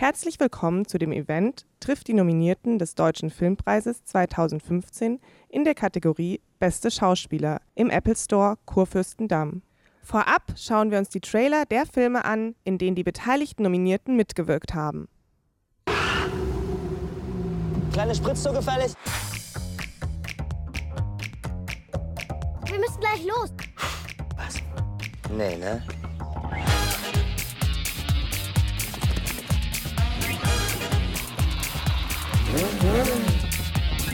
Herzlich willkommen zu dem Event Trifft die Nominierten des Deutschen Filmpreises 2015 in der Kategorie Beste Schauspieler im Apple Store Kurfürstendamm. Vorab schauen wir uns die Trailer der Filme an, in denen die beteiligten Nominierten mitgewirkt haben. Kleine Spritz so gefällig? Wir müssen gleich los. Was? Nee, ne?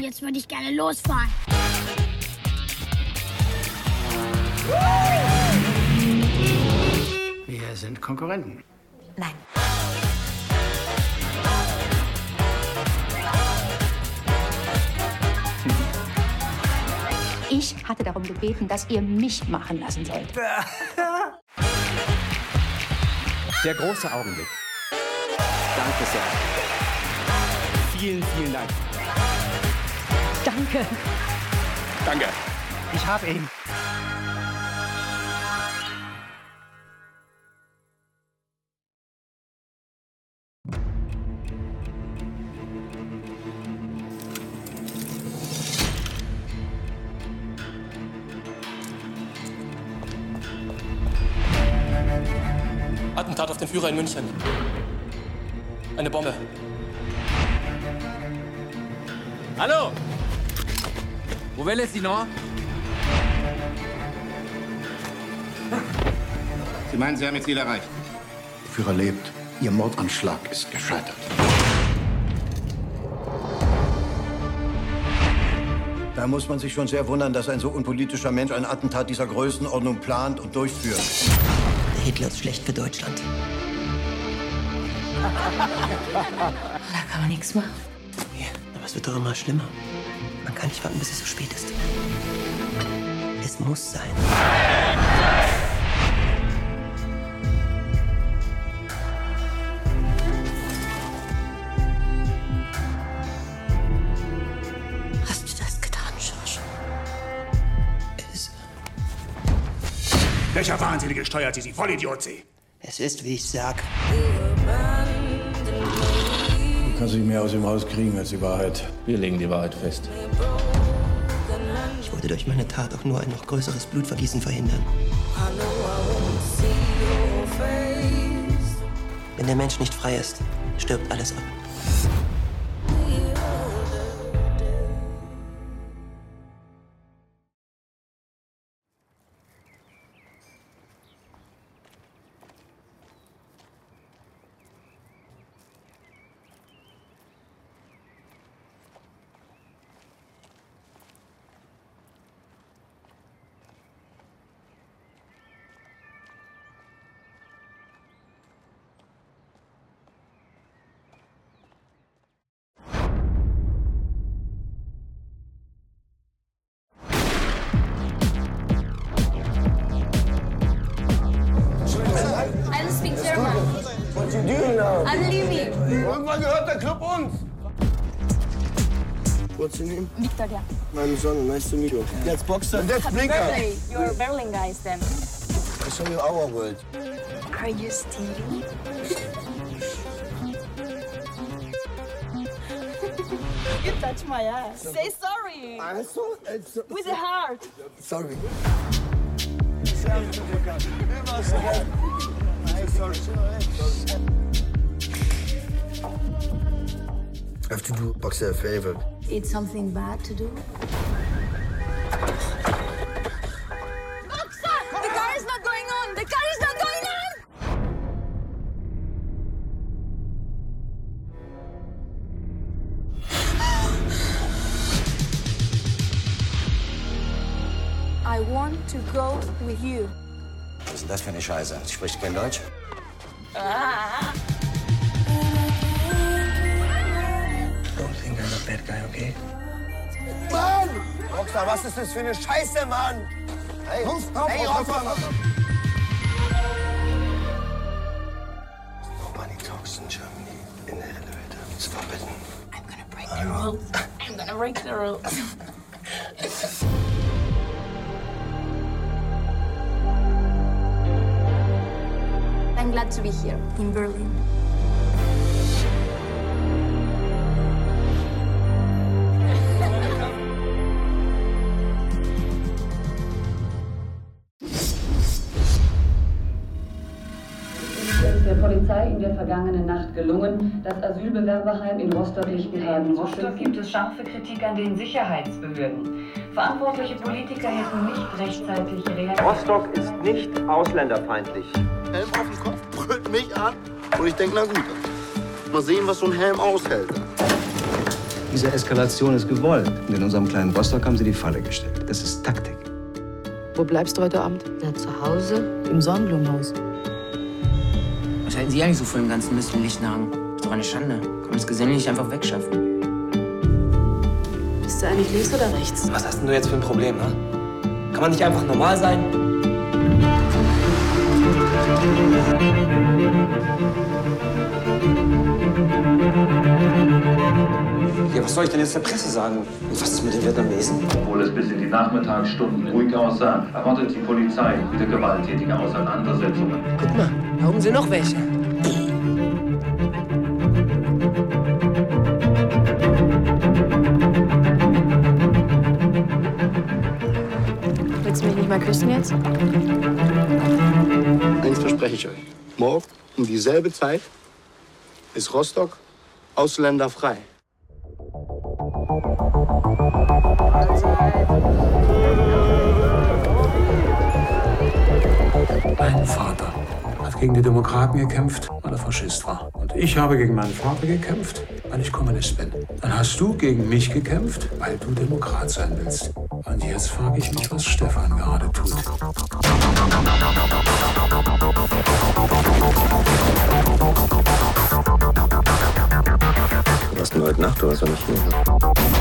Jetzt würde ich gerne losfahren. Wir sind Konkurrenten. Nein. Ich hatte darum gebeten, dass ihr mich machen lassen sollt. Der große Augenblick. Danke sehr. Vielen, vielen Dank. Danke. Danke. Ich habe ihn. Attentat auf den Führer in München. Eine Bombe. Hallo! Wo will es Sie noch? Sie meinen, Sie haben Ihr Ziel erreicht? Der Führer lebt. Ihr Mordanschlag ist gescheitert. Da muss man sich schon sehr wundern, dass ein so unpolitischer Mensch ein Attentat dieser Größenordnung plant und durchführt. Hitler ist schlecht für Deutschland. Da kann man nichts machen. Ja, aber es wird doch immer schlimmer. Man kann nicht warten, bis es so spät ist. Es muss sein. Hast du das getan, Schorsch? Es, Welcher Wahnsinnige steuert Sie, Sie Vollidiot, Sie? es ist, wie ich sag. Du kannst nicht mehr aus dem Haus kriegen als die Wahrheit. Wir legen die Wahrheit fest. Ich wollte durch meine Tat auch nur ein noch größeres Blutvergießen verhindern. Wenn der Mensch nicht frei ist, stirbt alles ab. Victoria. Meine Sonne, nice to meet you. That's Boxer. And that's Blinker. birthday. You're Berlin guys then. I show you our world. Are you stealing? you touch my ass. Say sorry. I'm so, I'm so With a heart. sorry. I have to do Boxer a favor. It's something bad to do. The car is not going on! The car is not going on! I want to go with you. Was ist denn das für eine Scheiße? Sie spricht kein Deutsch? Don't okay? Mann! Rockstar, was ist das für eine Scheiße, Mann? Hey, hey, Rockstar! Nobody talks in Germany in the elevator. It's forbidden. I'm gonna break the rules. I'm gonna break the rules. I'm glad to be here in Berlin. Gelungen, das Asylbewerberheim in Rostock-Lichtenhagen In Rostock gibt es scharfe Kritik an den Sicherheitsbehörden. Verantwortliche Politiker hätten nicht rechtzeitig reagiert. Rostock ist nicht ausländerfeindlich. Helm auf den Kopf, brüllt mich an und ich denke, na gut, mal sehen, was so ein Helm aushält. Diese Eskalation ist gewollt. Und in unserem kleinen Rostock haben sie die Falle gestellt. Das ist Taktik. Wo bleibst du heute Abend? Na, zu Hause. Im Sonnenblumenhaus. Was halten Sie eigentlich so von dem ganzen Mist in Lichtenhagen? Ist doch eine Schande. Kann man das Geselle nicht einfach wegschaffen? Bist du eigentlich links oder rechts? Was hast denn du jetzt für ein Problem, ne? Kann man nicht einfach normal sein? Ja, was soll ich denn jetzt der Presse sagen? Und was ist mit den Vietnamesen? Obwohl es bis in die Nachmittagsstunden ruhig aussah, erwartet die Polizei wieder gewalttätige Auseinandersetzungen. Guck mal, da oben sind noch welche. Willst du mich nicht mal küssen jetzt? Eins verspreche ich euch. Morgen um dieselbe Zeit ist Rostock ausländerfrei. Gegen die Demokraten gekämpft, weil er Faschist war. Und ich habe gegen meinen Vater gekämpft, weil ich Kommunist bin. Dann hast du gegen mich gekämpft, weil du Demokrat sein willst. Und jetzt frage ich mich, was Stefan gerade tut. Was denn heute Nacht? Du warst doch nicht hier.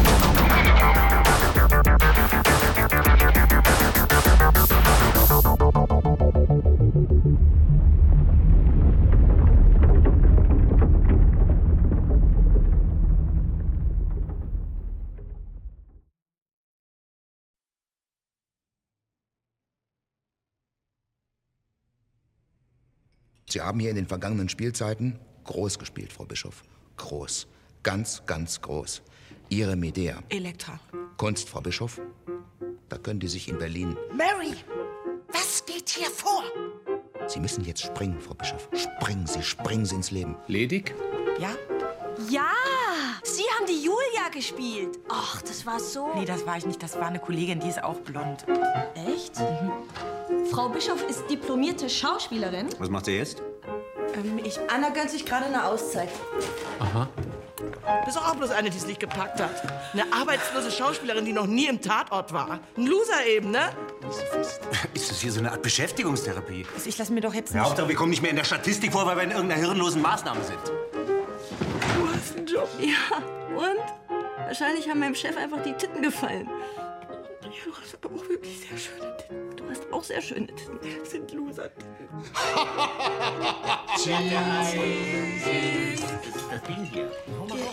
Sie haben hier in den vergangenen Spielzeiten groß gespielt, Frau Bischof. Groß. Ganz, ganz groß. Ihre Medea. Elektra. Kunst, Frau Bischof. Da können die sich in Berlin. Mary, was geht hier vor? Sie müssen jetzt springen, Frau Bischof. Springen Sie, springen Sie ins Leben. Ledig? Ja? Ja, Sie haben die Julia gespielt. Ach, das war so. Nee, das war ich nicht. Das war eine Kollegin, die ist auch blond. Echt? Frau Bischof ist diplomierte Schauspielerin. Was macht sie jetzt? Ähm, ich. Anna gönnt sich gerade eine Auszeit. Aha. Das ist auch bloß eine, die es nicht gepackt hat. Eine arbeitslose Schauspielerin, die noch nie im Tatort war. Ein Loser eben, ne? Ist das hier so eine Art Beschäftigungstherapie? Also ich lass mir doch jetzt Ja, nicht... Hauptsache, wir kommen nicht mehr in der Statistik vor, weil wir in irgendeiner hirnlosen Maßnahme sind. Du hast einen Job. Ja, und? Wahrscheinlich haben meinem Chef einfach die Titten gefallen. Du hast aber auch wirklich sehr schöne Titten. Du hast auch sehr schöne Titten. Das sind loser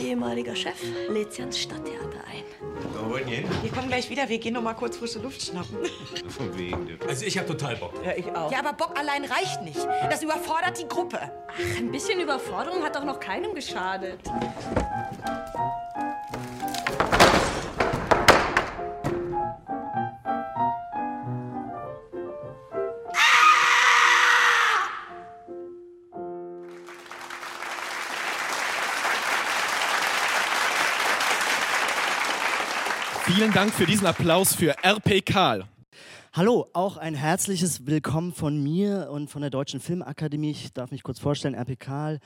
Ihr ehemaliger Chef lädt sie ans Stadttheater ein. Wo wollen wir hin? Wir kommen gleich wieder. Wir gehen noch mal kurz frische Luft schnappen. Von wegen. Also ich hab total Bock. Ja, ich auch. Ja, aber Bock allein reicht nicht. Das überfordert die Gruppe. Ach, ein bisschen Überforderung hat doch noch keinem geschadet. Vielen Dank für diesen Applaus für RP Karl. Hallo, auch ein herzliches Willkommen von mir und von der Deutschen Filmakademie. Ich darf mich kurz vorstellen, RP Karl.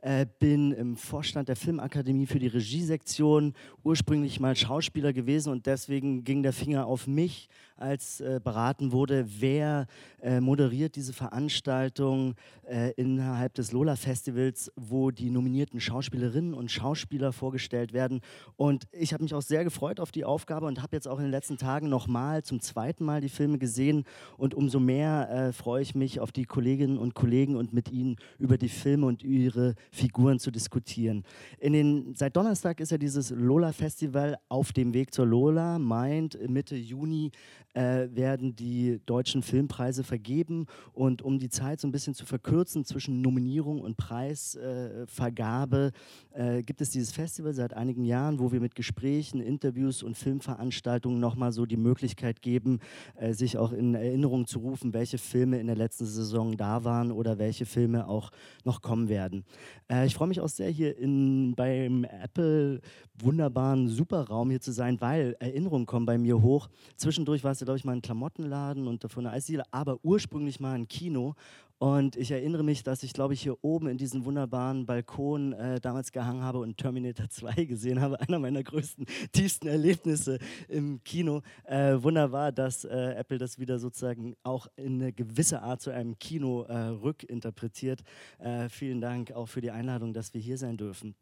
Äh, bin im Vorstand der Filmakademie für die Regiesektion, ursprünglich mal Schauspieler gewesen und deswegen ging der Finger auf mich, als äh, beraten wurde, wer äh, moderiert diese Veranstaltung äh, innerhalb des Lola-Festivals, wo die nominierten Schauspielerinnen und Schauspieler vorgestellt werden. Und ich habe mich auch sehr gefreut auf die Aufgabe und habe jetzt auch in den letzten Tagen nochmal zum zweiten Mal die Filme gesehen. Und umso mehr äh, freue ich mich auf die Kolleginnen und Kollegen und mit ihnen über die Filme und ihre Figuren zu diskutieren. In den, seit Donnerstag ist ja dieses Lola-Festival auf dem Weg zur Lola. Meint, Mitte Juni äh, werden die deutschen Filmpreise vergeben. Und um die Zeit so ein bisschen zu verkürzen zwischen Nominierung und Preisvergabe, äh, gibt es dieses Festival seit einigen Jahren, wo wir mit Gesprächen, Interviews und Filmveranstaltungen nochmal so die Möglichkeit geben, äh, sich auch in Erinnerung zu rufen, welche Filme in der letzten Saison da waren oder welche Filme auch noch kommen werden. Äh, ich freue mich auch sehr, hier in, beim Apple wunderbaren Superraum hier zu sein, weil Erinnerungen kommen bei mir hoch. Zwischendurch war es ja, glaube ich, mal ein Klamottenladen und davor eine Eisdiele, aber ursprünglich mal ein Kino. Und ich erinnere mich, dass ich, glaube ich, hier oben in diesem wunderbaren Balkon äh, damals gehangen habe und Terminator 2 gesehen habe. Einer meiner größten, tiefsten Erlebnisse im Kino. Äh, wunderbar, dass äh, Apple das wieder sozusagen auch in eine gewisse Art zu einem Kino äh, rückinterpretiert. Äh, vielen Dank auch für die Einladung, dass wir hier sein dürfen.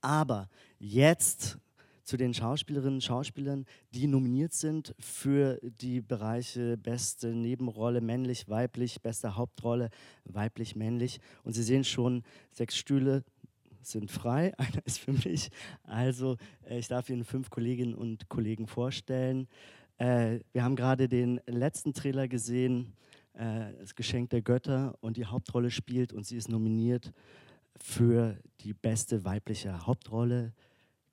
Aber jetzt zu den Schauspielerinnen und Schauspielern, die nominiert sind für die Bereiche beste Nebenrolle, männlich, weiblich, beste Hauptrolle, weiblich, männlich. Und Sie sehen schon, sechs Stühle sind frei, einer ist für mich. Also äh, ich darf Ihnen fünf Kolleginnen und Kollegen vorstellen. Äh, wir haben gerade den letzten Trailer gesehen, äh, das Geschenk der Götter, und die Hauptrolle spielt und sie ist nominiert für die beste weibliche Hauptrolle,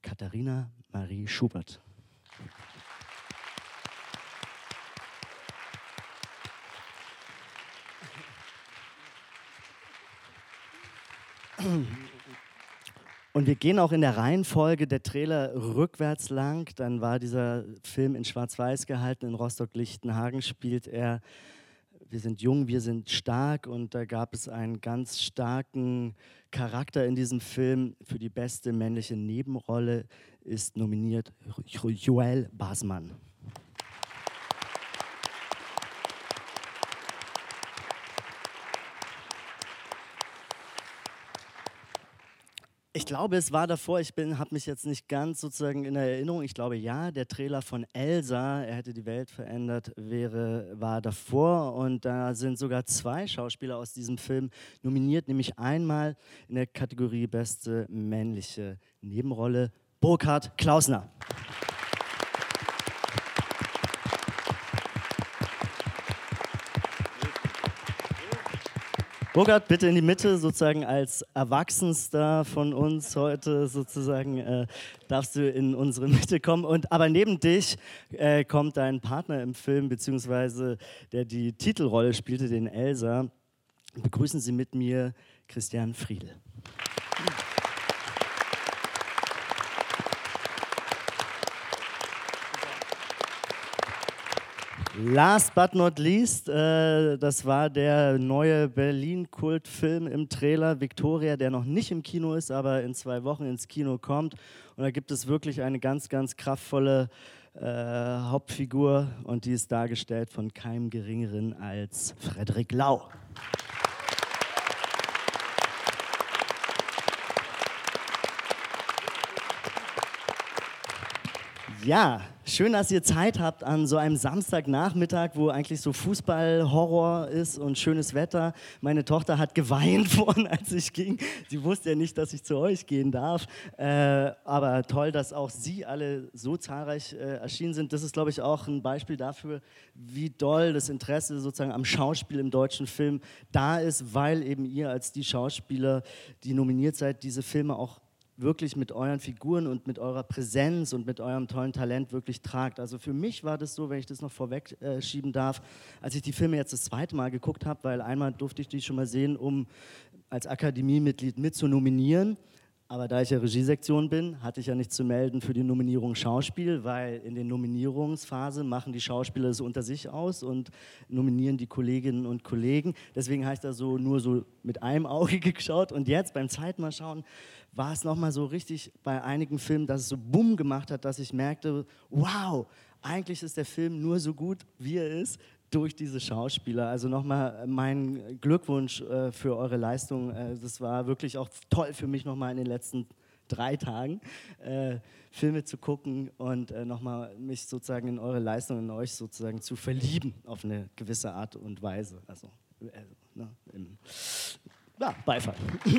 Katharina Marie Schubert. Und wir gehen auch in der Reihenfolge der Trailer rückwärts lang. Dann war dieser Film in Schwarz-Weiß gehalten. In Rostock-Lichtenhagen spielt er wir sind jung, wir sind stark und da gab es einen ganz starken Charakter in diesem Film. Für die beste männliche Nebenrolle ist nominiert Joel Basmann. Ich glaube, es war davor, ich habe mich jetzt nicht ganz sozusagen in der Erinnerung. Ich glaube, ja, der Trailer von Elsa, er hätte die Welt verändert, wäre, war davor. Und da sind sogar zwei Schauspieler aus diesem Film nominiert, nämlich einmal in der Kategorie Beste männliche Nebenrolle, Burkhard Klausner. Burkhard, bitte in die Mitte, sozusagen als Erwachsenster von uns heute, sozusagen, äh, darfst du in unsere Mitte kommen. Und, aber neben dich äh, kommt dein Partner im Film, beziehungsweise der die Titelrolle spielte, den Elsa. Begrüßen Sie mit mir Christian Friedel. Last but not least, äh, das war der neue Berlin-Kultfilm im Trailer Victoria, der noch nicht im Kino ist, aber in zwei Wochen ins Kino kommt. Und da gibt es wirklich eine ganz, ganz kraftvolle äh, Hauptfigur und die ist dargestellt von keinem Geringeren als Frederik Lau. Ja, schön, dass ihr Zeit habt an so einem Samstagnachmittag, wo eigentlich so Fußballhorror ist und schönes Wetter. Meine Tochter hat geweint vorhin, als ich ging. Sie wusste ja nicht, dass ich zu euch gehen darf. Äh, aber toll, dass auch Sie alle so zahlreich äh, erschienen sind. Das ist, glaube ich, auch ein Beispiel dafür, wie doll das Interesse sozusagen am Schauspiel im deutschen Film da ist, weil eben ihr als die Schauspieler, die nominiert seid, diese Filme auch wirklich mit euren Figuren und mit eurer Präsenz und mit eurem tollen Talent wirklich tragt. Also für mich war das so, wenn ich das noch vorweg äh, schieben darf, als ich die Filme jetzt das zweite Mal geguckt habe, weil einmal durfte ich die schon mal sehen, um als Akademiemitglied mit zu nominieren. Aber da ich ja Regiesektion bin, hatte ich ja nichts zu melden für die Nominierung Schauspiel, weil in den Nominierungsphase machen die Schauspieler es unter sich aus und nominieren die Kolleginnen und Kollegen. Deswegen habe ich da so nur so mit einem Auge geschaut. Und jetzt beim zweiten Mal schauen war es nochmal so richtig bei einigen Filmen, dass es so bumm gemacht hat, dass ich merkte, wow, eigentlich ist der Film nur so gut, wie er ist, durch diese Schauspieler. Also nochmal mein Glückwunsch äh, für eure Leistung. Äh, das war wirklich auch toll für mich nochmal in den letzten drei Tagen äh, Filme zu gucken und äh, nochmal mich sozusagen in eure Leistung, in euch sozusagen zu verlieben auf eine gewisse Art und Weise. Also, äh, ne, im, ja, Beifall.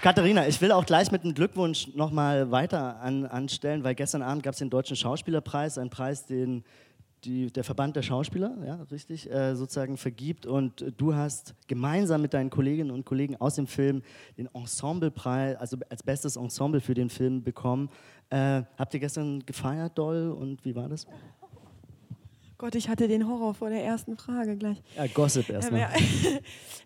Katharina, ich will auch gleich mit einem Glückwunsch nochmal weiter an, anstellen, weil gestern Abend gab es den Deutschen Schauspielerpreis, ein Preis, den die, der Verband der Schauspieler, ja, richtig, äh, sozusagen vergibt. Und du hast gemeinsam mit deinen Kolleginnen und Kollegen aus dem Film den Ensemblepreis, also als bestes Ensemble für den Film bekommen. Äh, habt ihr gestern gefeiert doll und wie war das? Gott, ich hatte den Horror vor der ersten Frage gleich. Ja, Gossip erstmal. Ähm, ja.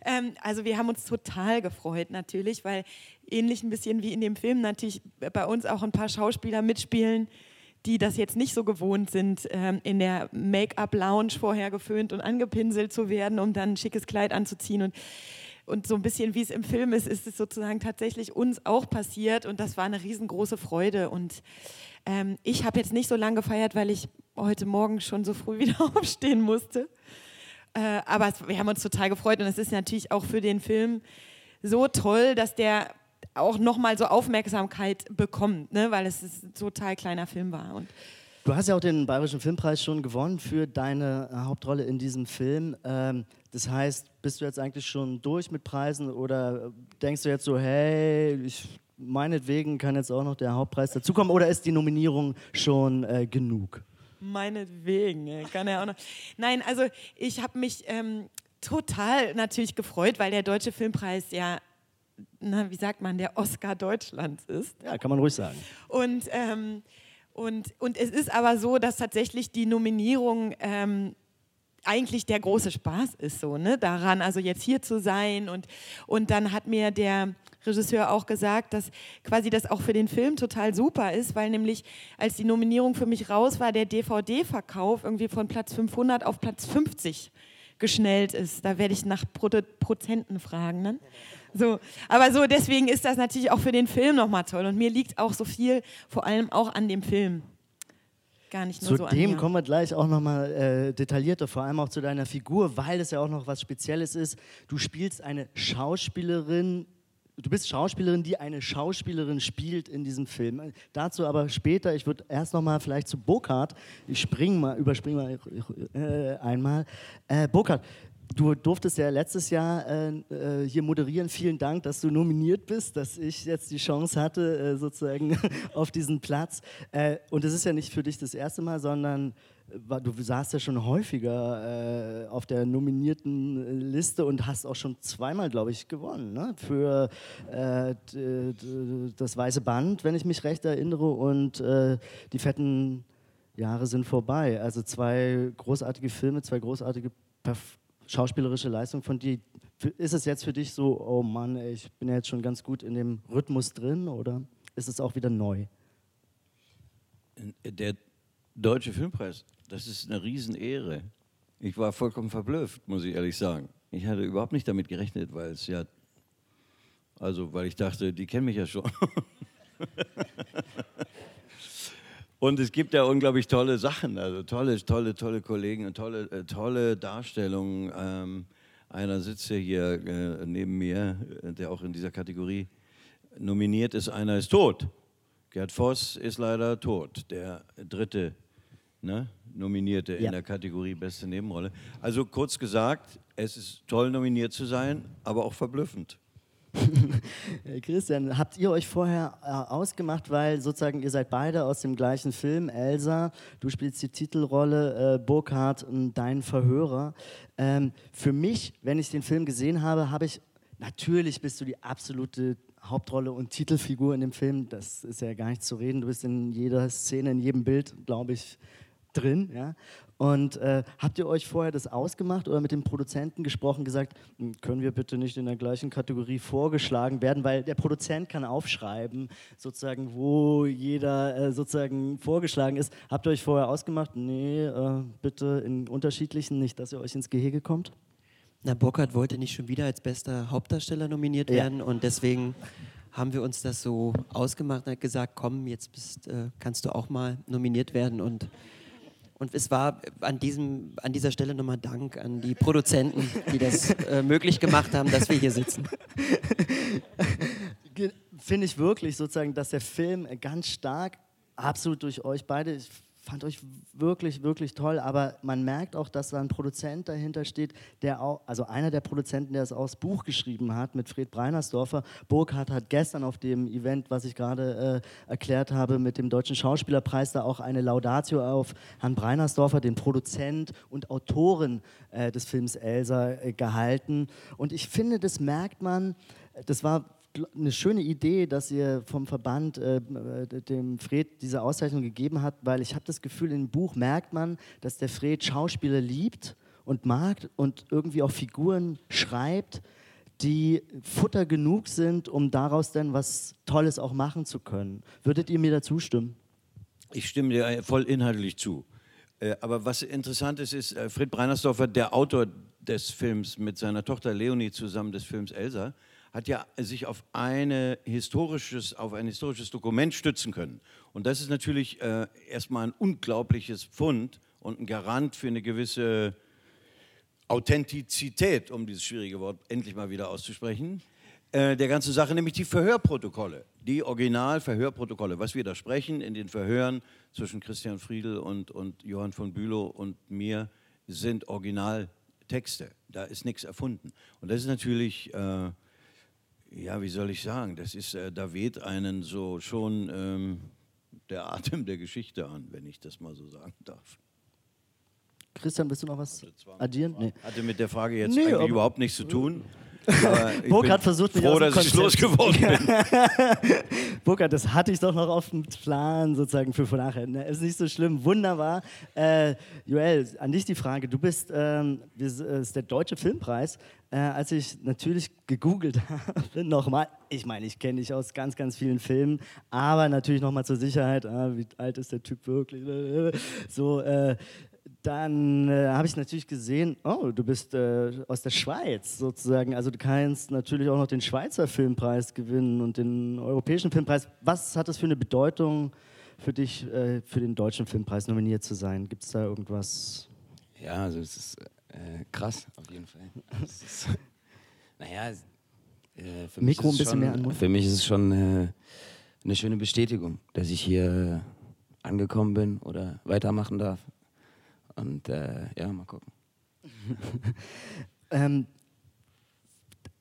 ähm, also wir haben uns total gefreut natürlich, weil ähnlich ein bisschen wie in dem Film natürlich bei uns auch ein paar Schauspieler mitspielen, die das jetzt nicht so gewohnt sind, ähm, in der Make-up-Lounge vorher geföhnt und angepinselt zu werden, um dann ein schickes Kleid anzuziehen. Und und so ein bisschen wie es im Film ist, ist es sozusagen tatsächlich uns auch passiert. Und das war eine riesengroße Freude. Und ähm, ich habe jetzt nicht so lange gefeiert, weil ich heute Morgen schon so früh wieder aufstehen musste. Äh, aber es, wir haben uns total gefreut. Und es ist natürlich auch für den Film so toll, dass der auch nochmal so Aufmerksamkeit bekommt, ne? weil es ein total kleiner Film war. Und du hast ja auch den Bayerischen Filmpreis schon gewonnen für deine äh, Hauptrolle in diesem Film. Ähm, das heißt, bist du jetzt eigentlich schon durch mit Preisen oder denkst du jetzt so, hey, ich, meinetwegen kann jetzt auch noch der Hauptpreis dazukommen oder ist die Nominierung schon äh, genug? Meinetwegen, kann er auch noch. Nein, also ich habe mich ähm, total natürlich gefreut, weil der Deutsche Filmpreis ja, na, wie sagt man, der Oscar Deutschlands ist. Ja, kann man ruhig sagen. Und, ähm, und, und es ist aber so, dass tatsächlich die Nominierung ähm, eigentlich der große Spaß ist so, ne, daran, also jetzt hier zu sein und, und dann hat mir der Regisseur auch gesagt, dass quasi das auch für den Film total super ist, weil nämlich als die Nominierung für mich raus war, der DVD-Verkauf irgendwie von Platz 500 auf Platz 50 geschnellt ist. Da werde ich nach Pro Prozenten fragen. Ne? So, aber so deswegen ist das natürlich auch für den Film nochmal toll und mir liegt auch so viel, vor allem auch an dem Film gar nicht nur zu so Zu dem kommen wir gleich auch nochmal äh, detaillierter, vor allem auch zu deiner Figur, weil es ja auch noch was Spezielles ist. Du spielst eine Schauspielerin, du bist Schauspielerin, die eine Schauspielerin spielt in diesem Film. Dazu aber später, ich würde erst nochmal vielleicht zu Burkhardt, ich spring mal, überspringe mal äh, einmal. Äh, Burkhardt, Du durftest ja letztes Jahr äh, äh, hier moderieren. Vielen Dank, dass du nominiert bist, dass ich jetzt die Chance hatte, äh, sozusagen auf diesen Platz. Äh, und es ist ja nicht für dich das erste Mal, sondern äh, du saßt ja schon häufiger äh, auf der nominierten Liste und hast auch schon zweimal, glaube ich, gewonnen. Ne? Für das Weiße Band, wenn ich mich recht erinnere, und die fetten Jahre sind vorbei. Also zwei großartige Filme, zwei großartige Performances schauspielerische Leistung von dir. Ist es jetzt für dich so, oh Mann, ey, ich bin ja jetzt schon ganz gut in dem Rhythmus drin oder ist es auch wieder neu? Der Deutsche Filmpreis, das ist eine Riesenehre. Ich war vollkommen verblüfft, muss ich ehrlich sagen. Ich hatte überhaupt nicht damit gerechnet, weil es ja, also weil ich dachte, die kennen mich ja schon. Und es gibt ja unglaublich tolle Sachen, also tolle, tolle, tolle Kollegen und tolle, äh, tolle Darstellungen. Ähm, einer sitzt ja hier äh, neben mir, äh, der auch in dieser Kategorie nominiert ist. Einer ist tot. Gerd Voss ist leider tot, der dritte ne, Nominierte ja. in der Kategorie Beste Nebenrolle. Also kurz gesagt, es ist toll nominiert zu sein, aber auch verblüffend. Christian, habt ihr euch vorher äh, ausgemacht, weil sozusagen ihr seid beide aus dem gleichen Film, Elsa, du spielst die Titelrolle, äh, Burkhardt, dein Verhörer. Ähm, für mich, wenn ich den Film gesehen habe, habe ich, natürlich bist du die absolute Hauptrolle und Titelfigur in dem Film, das ist ja gar nicht zu reden, du bist in jeder Szene, in jedem Bild, glaube ich, drin. Ja? Und äh, habt ihr euch vorher das ausgemacht oder mit dem Produzenten gesprochen, gesagt, hm, können wir bitte nicht in der gleichen Kategorie vorgeschlagen werden, weil der Produzent kann aufschreiben, sozusagen, wo jeder äh, sozusagen vorgeschlagen ist. Habt ihr euch vorher ausgemacht? Nee, äh, bitte in unterschiedlichen, nicht, dass ihr euch ins Gehege kommt? Na, Burkhardt wollte nicht schon wieder als bester Hauptdarsteller nominiert ja. werden und deswegen haben wir uns das so ausgemacht und hat gesagt, komm, jetzt bist, äh, kannst du auch mal nominiert werden und und es war an, diesem, an dieser Stelle nochmal Dank an die Produzenten, die das äh, möglich gemacht haben, dass wir hier sitzen. Finde ich wirklich sozusagen, dass der Film ganz stark, absolut durch euch beide, ich fand euch wirklich, wirklich toll, aber man merkt auch, dass da ein Produzent dahinter steht, der auch, also einer der Produzenten, der es aus Buch geschrieben hat, mit Fred Breinersdorfer. Burkhardt hat gestern auf dem Event, was ich gerade äh, erklärt habe, mit dem Deutschen Schauspielerpreis da auch eine Laudatio auf Herrn Breinersdorfer, den Produzent und Autoren äh, des Films Elsa, äh, gehalten. Und ich finde, das merkt man, das war eine schöne Idee, dass ihr vom Verband äh, dem Fred diese Auszeichnung gegeben habt, weil ich habe das Gefühl, im Buch merkt man, dass der Fred Schauspieler liebt und mag und irgendwie auch Figuren schreibt, die Futter genug sind, um daraus dann was Tolles auch machen zu können. Würdet ihr mir da zustimmen? Ich stimme dir voll inhaltlich zu. Äh, aber was interessant ist, ist, äh, Fred Breinersdorfer, der Autor des Films mit seiner Tochter Leonie zusammen des Films Elsa, hat ja sich auf, eine historisches, auf ein historisches Dokument stützen können. Und das ist natürlich äh, erstmal ein unglaubliches Pfund und ein Garant für eine gewisse Authentizität, um dieses schwierige Wort endlich mal wieder auszusprechen, äh, der ganzen Sache, nämlich die Verhörprotokolle, die Original-Verhörprotokolle, was wir da sprechen in den Verhören zwischen Christian Friedel und, und Johann von Bülow und mir, sind Originaltexte. Da ist nichts erfunden. Und das ist natürlich äh, ja, wie soll ich sagen, das ist, äh, da weht einen so schon ähm, der Atem der Geschichte an, wenn ich das mal so sagen darf. Christian, willst du noch was addieren? Nee. Hatte mit der Frage jetzt nee, eigentlich überhaupt nichts zu tun. Burkhard versucht mich froh, dass ich losgeworden bin. Burkhard, das hatte ich doch noch auf dem Plan sozusagen für von nachher. Ne? Ist nicht so schlimm, wunderbar. Äh, Joel, an dich die Frage. Du bist, ähm, das ist der Deutsche Filmpreis. Äh, als ich natürlich gegoogelt habe, nochmal, ich meine, ich kenne dich aus ganz, ganz vielen Filmen, aber natürlich nochmal zur Sicherheit, ah, wie alt ist der Typ wirklich? So, äh, dann äh, habe ich natürlich gesehen, oh, du bist äh, aus der Schweiz sozusagen. Also du kannst natürlich auch noch den Schweizer Filmpreis gewinnen und den Europäischen Filmpreis. Was hat das für eine Bedeutung für dich, äh, für den Deutschen Filmpreis nominiert zu sein? Gibt es da irgendwas? Ja, also es ist äh, krass, auf jeden Fall. Ist, naja, äh, für mich schon, Mund. Für mich ist es schon äh, eine schöne Bestätigung, dass ich hier angekommen bin oder weitermachen darf. Und äh, ja, mal gucken. ähm,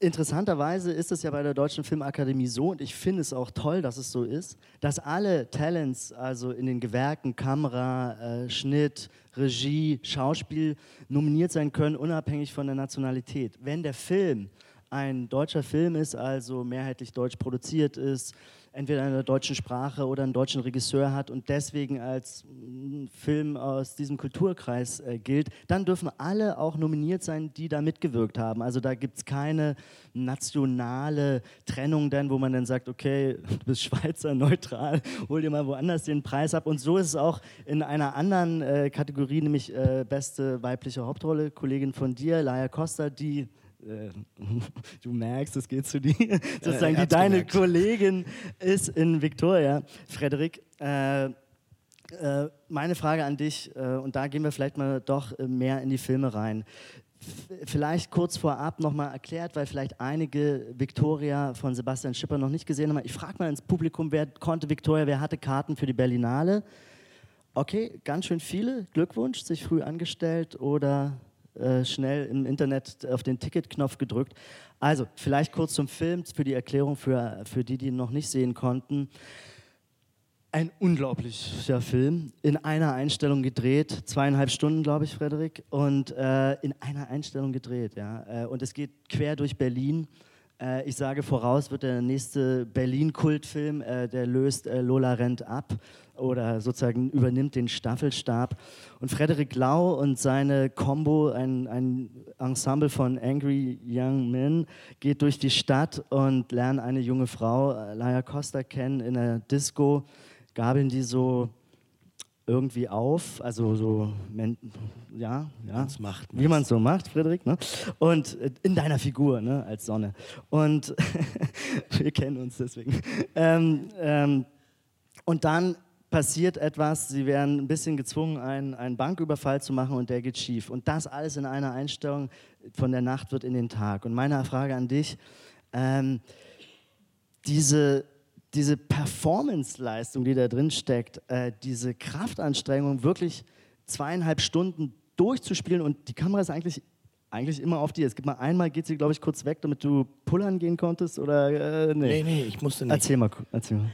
interessanterweise ist es ja bei der Deutschen Filmakademie so, und ich finde es auch toll, dass es so ist, dass alle Talents, also in den Gewerken Kamera, äh, Schnitt, Regie, Schauspiel, nominiert sein können, unabhängig von der Nationalität. Wenn der Film ein deutscher Film ist, also mehrheitlich deutsch produziert ist, entweder in der deutschen Sprache oder einen deutschen Regisseur hat und deswegen als mm, Film aus diesem Kulturkreis äh, gilt, dann dürfen alle auch nominiert sein, die da mitgewirkt haben. Also da gibt es keine nationale Trennung dann, wo man dann sagt, okay, du bist Schweizer, neutral, hol dir mal woanders den Preis ab. Und so ist es auch in einer anderen äh, Kategorie, nämlich äh, beste weibliche Hauptrolle, Kollegin von dir, Laia Costa, die äh, du merkst, es geht zu dir, sozusagen, die deine gemerkt. Kollegin ist in Victoria. Frederik, äh, äh, meine Frage an dich, äh, und da gehen wir vielleicht mal doch äh, mehr in die Filme rein. Vielleicht kurz vorab nochmal erklärt, weil vielleicht einige Victoria von Sebastian Schipper noch nicht gesehen haben. Ich frage mal ins Publikum, wer konnte Victoria, wer hatte Karten für die Berlinale? Okay, ganz schön viele. Glückwunsch, sich früh angestellt oder äh, schnell im Internet auf den Ticketknopf gedrückt. Also, vielleicht kurz zum Film, für die Erklärung für, für die, die ihn noch nicht sehen konnten. Ein unglaublicher Film, in einer Einstellung gedreht, zweieinhalb Stunden, glaube ich, Frederik, und äh, in einer Einstellung gedreht, ja. Äh, und es geht quer durch Berlin. Äh, ich sage voraus, wird der nächste Berlin-Kultfilm, äh, der löst äh, Lola Rent ab oder sozusagen übernimmt den Staffelstab. Und Frederik Lau und seine Combo, ein, ein Ensemble von Angry Young Men, geht durch die Stadt und lernen eine junge Frau, Laia Costa, kennen in der Disco, gabeln die so irgendwie auf, also so, ja, ja, macht, wie man es so macht, Frederik, ne? und äh, in deiner Figur, ne, als Sonne. Und wir kennen uns deswegen. Ähm, ähm, und dann passiert etwas, sie werden ein bisschen gezwungen, einen, einen Banküberfall zu machen und der geht schief. Und das alles in einer Einstellung von der Nacht wird in den Tag. Und meine Frage an dich, ähm, diese diese Performance-Leistung, die da drin steckt, äh, diese Kraftanstrengung, wirklich zweieinhalb Stunden durchzuspielen und die Kamera ist eigentlich, eigentlich immer auf dir. Es gibt mal einmal, geht sie, glaube ich, kurz weg, damit du pullern gehen konntest oder äh, nee. Nee, nee, ich musste nicht. Erzähl mal, erzähl mal.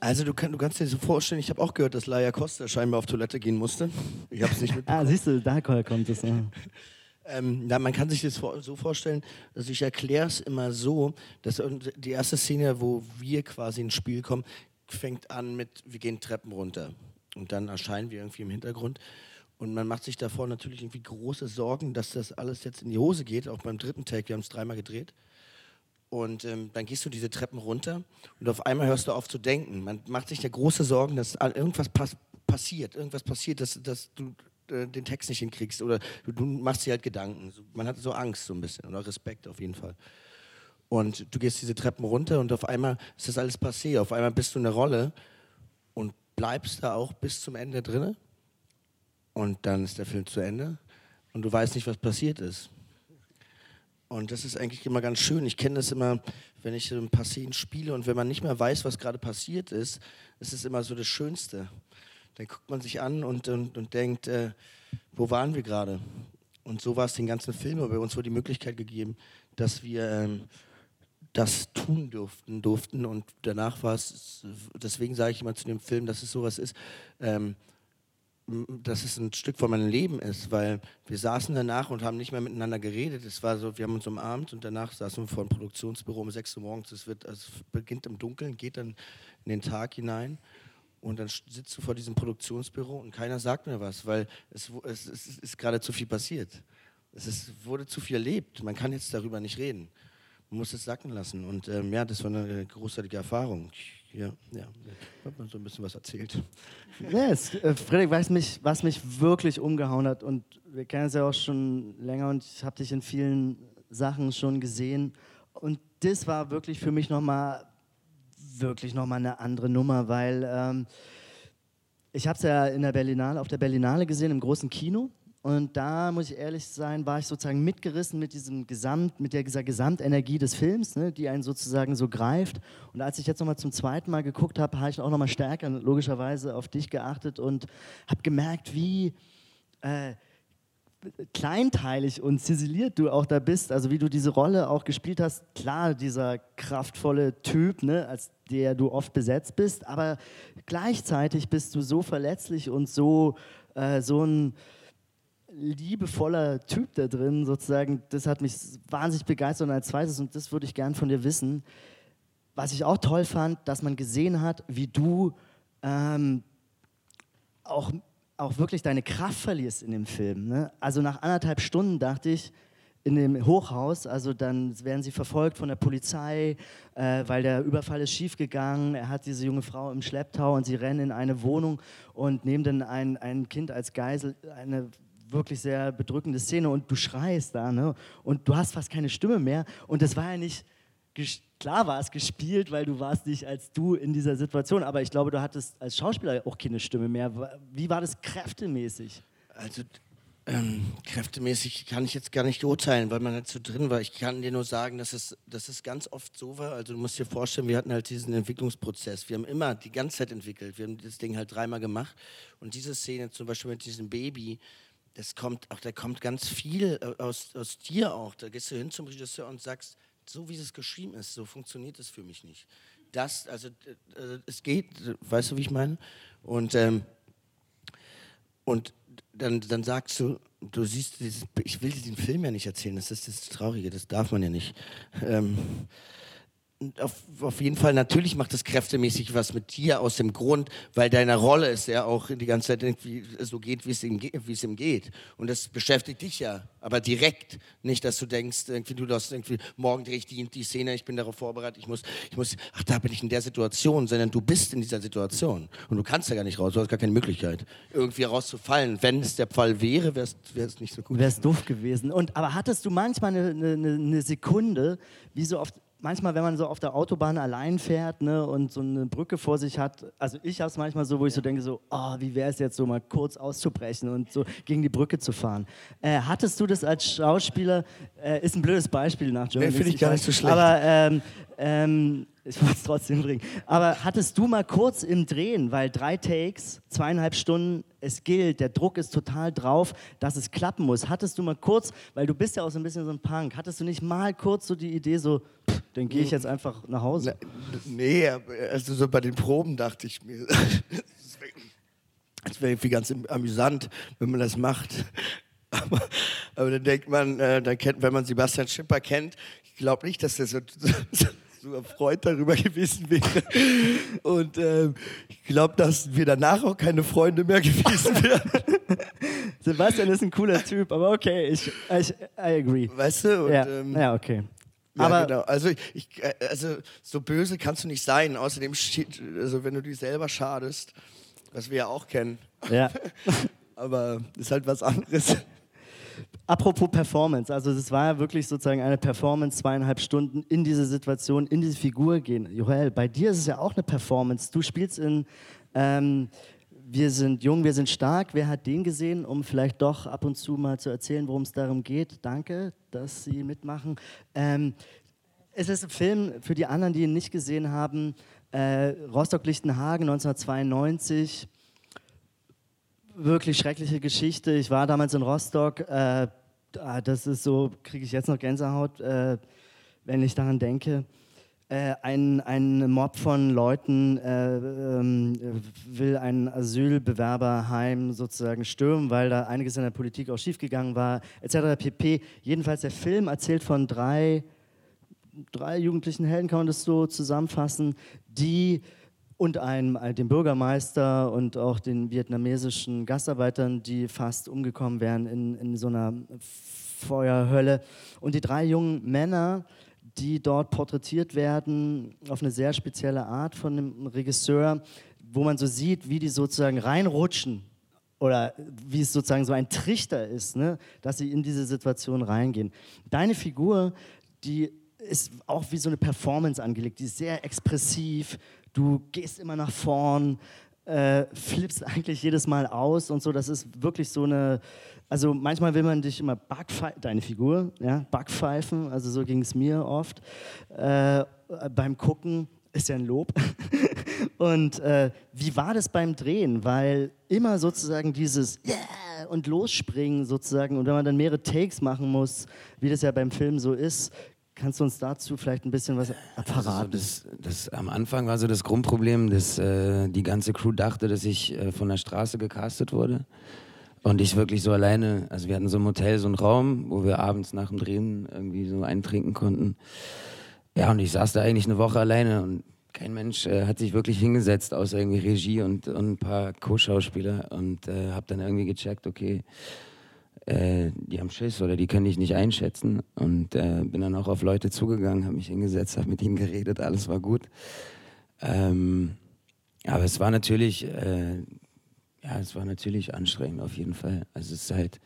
Also du, kann, du kannst dir so vorstellen, ich habe auch gehört, dass Laia Costa scheinbar auf Toilette gehen musste. Ich habe es nicht mitbekommen. Ah, siehst du, da kommt es. Ja. Ähm, na, man kann sich das so vorstellen, dass ich erkläre es immer so, dass die erste Szene, wo wir quasi ins Spiel kommen, fängt an mit, wir gehen Treppen runter. Und dann erscheinen wir irgendwie im Hintergrund. Und man macht sich davor natürlich irgendwie große Sorgen, dass das alles jetzt in die Hose geht, auch beim dritten Take, wir haben es dreimal gedreht. Und ähm, dann gehst du diese Treppen runter und auf einmal hörst du auf zu denken. Man macht sich ja große Sorgen, dass irgendwas pass passiert, irgendwas passiert, dass, dass du äh, den Text nicht hinkriegst oder du, du, machst dir halt Gedanken. Man hat so Angst so ein bisschen oder Respekt auf jeden Fall. Und du gehst diese Treppen runter und auf einmal ist das alles passiert. Auf einmal bist du in der Rolle und bleibst da auch bis zum Ende drinne. Und dann ist der Film zu Ende und du weißt nicht, was passiert ist. Und das ist eigentlich immer ganz schön. Ich kenne das immer, wenn ich so ein paar Szenen spiele und wenn man nicht mehr weiß, was gerade passiert ist, ist es immer so das Schönste dann guckt man sich an und, und, und denkt, äh, wo waren wir gerade? Und so war es den ganzen Film, aber uns wurde die Möglichkeit gegeben, dass wir ähm, das tun durften, durften und danach war es, deswegen sage ich immer zu dem Film, dass es sowas ist, ähm, dass es ein Stück von meinem Leben ist, weil wir saßen danach und haben nicht mehr miteinander geredet. Es war so, wir haben uns umarmt und danach saßen wir vor einem Produktionsbüro um 6 Uhr morgens. Es, wird, also es beginnt im Dunkeln, geht dann in den Tag hinein und dann sitzt du vor diesem Produktionsbüro und keiner sagt mir was, weil es, es, es ist gerade zu viel passiert. Es ist, wurde zu viel erlebt. Man kann jetzt darüber nicht reden. Man muss es sacken lassen. Und ähm, ja, das war eine großartige Erfahrung. Ja, ja, hat man so ein bisschen was erzählt. Yes, äh, Frederik, was mich, was mich wirklich umgehauen hat, und wir kennen es ja auch schon länger und ich habe dich in vielen Sachen schon gesehen. Und das war wirklich für mich nochmal wirklich nochmal eine andere Nummer, weil ähm, ich habe es ja in der Berlinale, auf der Berlinale gesehen, im großen Kino. Und da muss ich ehrlich sein, war ich sozusagen mitgerissen mit diesem Gesamt, mit dieser Gesamtenergie des Films, ne, die einen sozusagen so greift. Und als ich jetzt nochmal zum zweiten Mal geguckt habe, habe ich auch nochmal stärker logischerweise auf dich geachtet und habe gemerkt, wie äh, kleinteilig und ziseliert du auch da bist, also wie du diese Rolle auch gespielt hast. Klar, dieser kraftvolle Typ, ne, als der du oft besetzt bist, aber gleichzeitig bist du so verletzlich und so, äh, so ein liebevoller Typ da drin, sozusagen. Das hat mich wahnsinnig begeistert. Und als zweites, und das würde ich gern von dir wissen, was ich auch toll fand, dass man gesehen hat, wie du ähm, auch auch wirklich deine Kraft verlierst in dem Film. Ne? Also nach anderthalb Stunden dachte ich, in dem Hochhaus, also dann werden sie verfolgt von der Polizei, äh, weil der Überfall ist schiefgegangen. Er hat diese junge Frau im Schlepptau und sie rennen in eine Wohnung und nehmen dann ein, ein Kind als Geisel. Eine wirklich sehr bedrückende Szene und du schreist da ne? und du hast fast keine Stimme mehr und das war ja nicht klar war es gespielt, weil du warst nicht als du in dieser Situation, aber ich glaube, du hattest als Schauspieler auch keine Stimme mehr. Wie war das kräftemäßig? Also ähm, kräftemäßig kann ich jetzt gar nicht urteilen, weil man halt so drin war. Ich kann dir nur sagen, dass es, dass es ganz oft so war. Also du musst dir vorstellen, wir hatten halt diesen Entwicklungsprozess. Wir haben immer die ganze Zeit entwickelt. Wir haben das Ding halt dreimal gemacht. Und diese Szene zum Beispiel mit diesem Baby, das kommt auch, da kommt ganz viel äh, aus, aus dir auch. Da gehst du hin zum Regisseur und sagst, so wie es geschrieben ist, so funktioniert es für mich nicht. Das, also äh, es geht, weißt du, wie ich meine? Und, ähm, und dann, dann sagst du, du siehst, dieses, ich will dir den Film ja nicht erzählen, das ist das Traurige, das darf man ja nicht. Ähm, auf, auf, jeden Fall, natürlich macht es kräftemäßig was mit dir aus dem Grund, weil deine Rolle ist ja auch die ganze Zeit irgendwie so geht, wie es ihm, wie es ihm geht. Und das beschäftigt dich ja, aber direkt. Nicht, dass du denkst, irgendwie, du hast irgendwie, morgen drehe ich die, die Szene, ich bin darauf vorbereitet, ich muss, ich muss, ach, da bin ich in der Situation, sondern du bist in dieser Situation. Und du kannst ja gar nicht raus, du hast gar keine Möglichkeit, irgendwie rauszufallen. Wenn es der Fall wäre, wäre es nicht so gut. Wäre es doof gewesen. Und, aber hattest du manchmal eine, eine, eine Sekunde, wie so oft, manchmal, wenn man so auf der Autobahn allein fährt ne, und so eine Brücke vor sich hat, also ich habe es manchmal so, wo ich so denke, so, oh, wie wäre es jetzt so mal kurz auszubrechen und so gegen die Brücke zu fahren. Äh, hattest du das als Schauspieler, äh, ist ein blödes Beispiel nach Journalismus. Nee, finde ich gar nicht so schlecht. Aber ähm, ähm, Ich wollte es trotzdem bringen. Aber hattest du mal kurz im Drehen, weil drei Takes, zweieinhalb Stunden, es gilt, der Druck ist total drauf, dass es klappen muss. Hattest du mal kurz, weil du bist ja auch so ein bisschen so ein Punk, hattest du nicht mal kurz so die Idee so, pff, dann gehe ich jetzt einfach nach Hause? Nee, also so bei den Proben dachte ich mir, es wäre irgendwie ganz amüsant, wenn man das macht. Aber, aber dann denkt man, äh, dann kennt, wenn man Sebastian Schipper kennt, ich glaube nicht, dass der so, so, so erfreut darüber gewesen wäre. Und ähm, ich glaube, dass wir danach auch keine Freunde mehr gewesen wären. Sebastian ist ein cooler Typ, aber okay, ich, ich I agree. Weißt du? Und, ja. ähm, ja, okay. Ja, aber genau. Also, ich, äh, also so böse kannst du nicht sein. Außerdem, steht, also wenn du dich selber schadest, was wir ja auch kennen. Ja. aber ist halt was anderes. Apropos Performance, also es war ja wirklich sozusagen eine Performance, zweieinhalb Stunden in diese Situation, in diese Figur gehen. Joel, bei dir ist es ja auch eine Performance. Du spielst in ähm, Wir sind jung, wir sind stark. Wer hat den gesehen, um vielleicht doch ab und zu mal zu erzählen, worum es darum geht? Danke, dass Sie mitmachen. Ähm, es ist ein Film für die anderen, die ihn nicht gesehen haben. Äh, Rostock-Lichtenhagen 1992 wirklich schreckliche Geschichte. Ich war damals in Rostock. Äh, das ist so, kriege ich jetzt noch Gänsehaut, äh, wenn ich daran denke. Äh, ein, ein Mob von Leuten äh, ähm, will ein Asylbewerberheim sozusagen stürmen, weil da einiges in der Politik auch schiefgegangen war, etc. pp. Jedenfalls der Film erzählt von drei, drei jugendlichen Helden, kann man das so zusammenfassen, die und einem, dem Bürgermeister und auch den vietnamesischen Gastarbeitern, die fast umgekommen wären in, in so einer Feuerhölle. Und die drei jungen Männer, die dort porträtiert werden, auf eine sehr spezielle Art von dem Regisseur, wo man so sieht, wie die sozusagen reinrutschen oder wie es sozusagen so ein Trichter ist, ne, dass sie in diese Situation reingehen. Deine Figur, die ist auch wie so eine Performance angelegt, die ist sehr expressiv, du gehst immer nach vorn, äh, flippst eigentlich jedes Mal aus und so. Das ist wirklich so eine. Also manchmal will man dich immer backpfeifen, deine Figur, ja, backpfeifen, also so ging es mir oft. Äh, beim Gucken ist ja ein Lob. und äh, wie war das beim Drehen? Weil immer sozusagen dieses Yeah und losspringen sozusagen und wenn man dann mehrere Takes machen muss, wie das ja beim Film so ist, Kannst du uns dazu vielleicht ein bisschen was verraten? Also das, das, am Anfang war so das Grundproblem, dass äh, die ganze Crew dachte, dass ich äh, von der Straße gecastet wurde. Und ich wirklich so alleine, also wir hatten so ein Hotel, so einen Raum, wo wir abends nach dem Drehen irgendwie so eintrinken konnten. Ja, und ich saß da eigentlich eine Woche alleine und kein Mensch äh, hat sich wirklich hingesetzt, außer irgendwie Regie und, und ein paar Co-Schauspieler. Und äh, habe dann irgendwie gecheckt, okay, äh, die haben Schiss oder die können dich nicht einschätzen. Und äh, bin dann auch auf Leute zugegangen, habe mich hingesetzt, habe mit ihnen geredet, alles war gut. Ähm, aber es war natürlich, äh, ja, es war natürlich anstrengend auf jeden Fall. Also es ist halt,